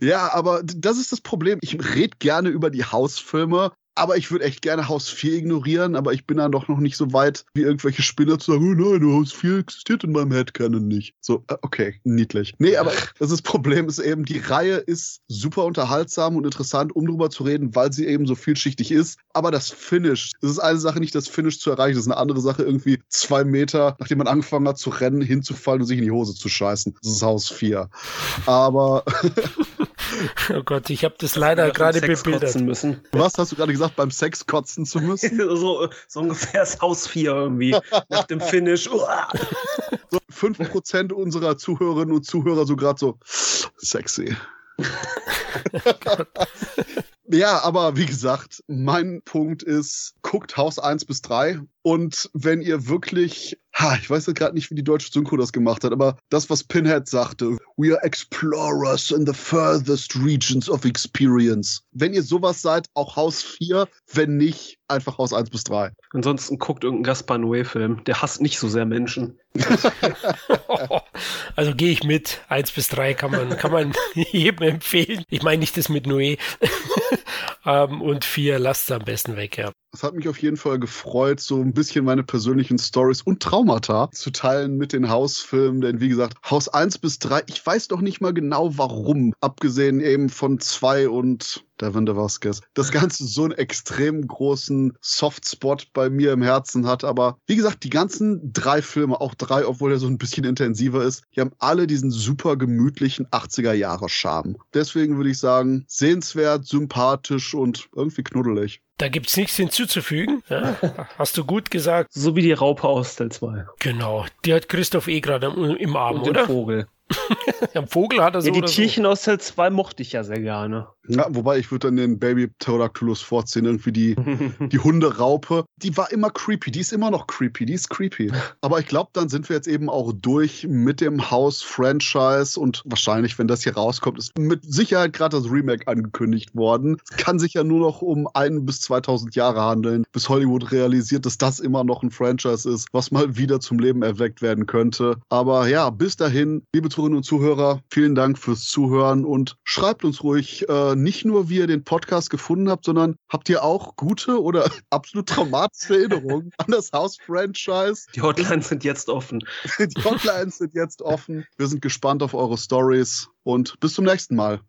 Ja, aber das ist das Problem. Ich rede gerne über die Hausfilme, aber ich würde echt gerne Haus 4 ignorieren, aber ich bin dann doch noch nicht so weit, wie irgendwelche Spinner zu sagen, oh nein, Haus 4 existiert in meinem Headcanon nicht. So, äh, okay, niedlich. Nee, aber das, ist, Problem ist eben, die Reihe ist super unterhaltsam und interessant, um drüber zu reden, weil sie eben so vielschichtig ist. Aber das Finish, es ist eine Sache, nicht das Finish zu erreichen, das ist eine andere Sache, irgendwie zwei Meter, nachdem man angefangen hat zu rennen, hinzufallen und sich in die Hose zu scheißen. Das ist Haus 4. Aber Oh Gott, ich habe das leider gerade bebildert. Müssen. Was hast du gerade gesagt, beim Sex kotzen zu müssen? so, so ungefähr das Haus 4 irgendwie. nach dem Finish. so 5% unserer Zuhörerinnen und Zuhörer so gerade so sexy. ja, aber wie gesagt, mein Punkt ist, guckt Haus 1 bis 3 und wenn ihr wirklich, ha, ich weiß gerade nicht, wie die deutsche Synchro das gemacht hat, aber das, was Pinhead sagte, we are explorers in the furthest regions of experience. Wenn ihr sowas seid, auch Haus 4, wenn nicht, einfach Haus 1 bis 3. Ansonsten guckt irgendeinen Gaspar Noé-Film. Der hasst nicht so sehr Menschen. also gehe ich mit. 1 bis 3 kann man, kann man jedem empfehlen. Ich meine nicht das mit Noé. um, und 4 lasst es am besten weg, ja. Es hat mich auf jeden Fall gefreut, so ein bisschen meine persönlichen Stories und Traumata zu teilen mit den Hausfilmen. Denn wie gesagt, Haus 1 bis 3, ich weiß doch nicht mal genau warum, abgesehen eben von 2 und Devin de Vasquez, das Ganze so einen extrem großen Softspot bei mir im Herzen hat. Aber wie gesagt, die ganzen drei Filme, auch drei, obwohl er so ein bisschen intensiver ist, die haben alle diesen super gemütlichen 80er-Jahre-Charme. Deswegen würde ich sagen, sehenswert, sympathisch und irgendwie knuddelig. Da gibt es nichts hinzuzufügen. Ja, hast du gut gesagt. So wie die Raupe aus Teil 2. Genau. Die hat Christoph eh gerade im Arm, Und oder? Den Vogel. Am Vogel hat er so. Ja, die Tierchen so. aus Teil 2 mochte ich ja sehr gerne. Ja, wobei ich würde dann den Baby Pterodactylus vorziehen, irgendwie die, die Hunderaupe. Die war immer creepy, die ist immer noch creepy, die ist creepy. Aber ich glaube, dann sind wir jetzt eben auch durch mit dem Haus-Franchise und wahrscheinlich, wenn das hier rauskommt, ist mit Sicherheit gerade das Remake angekündigt worden. Es kann sich ja nur noch um ein bis 2000 Jahre handeln, bis Hollywood realisiert, dass das immer noch ein Franchise ist, was mal wieder zum Leben erweckt werden könnte. Aber ja, bis dahin, liebe Zuhörerinnen und Zuhörer, vielen Dank fürs Zuhören und schreibt uns ruhig äh, nicht nur, wie ihr den Podcast gefunden habt, sondern habt ihr auch gute oder absolut traumatische Erinnerungen an das House-Franchise? Die Hotlines sind jetzt offen. Die Hotlines sind jetzt offen. Wir sind gespannt auf eure Stories und bis zum nächsten Mal.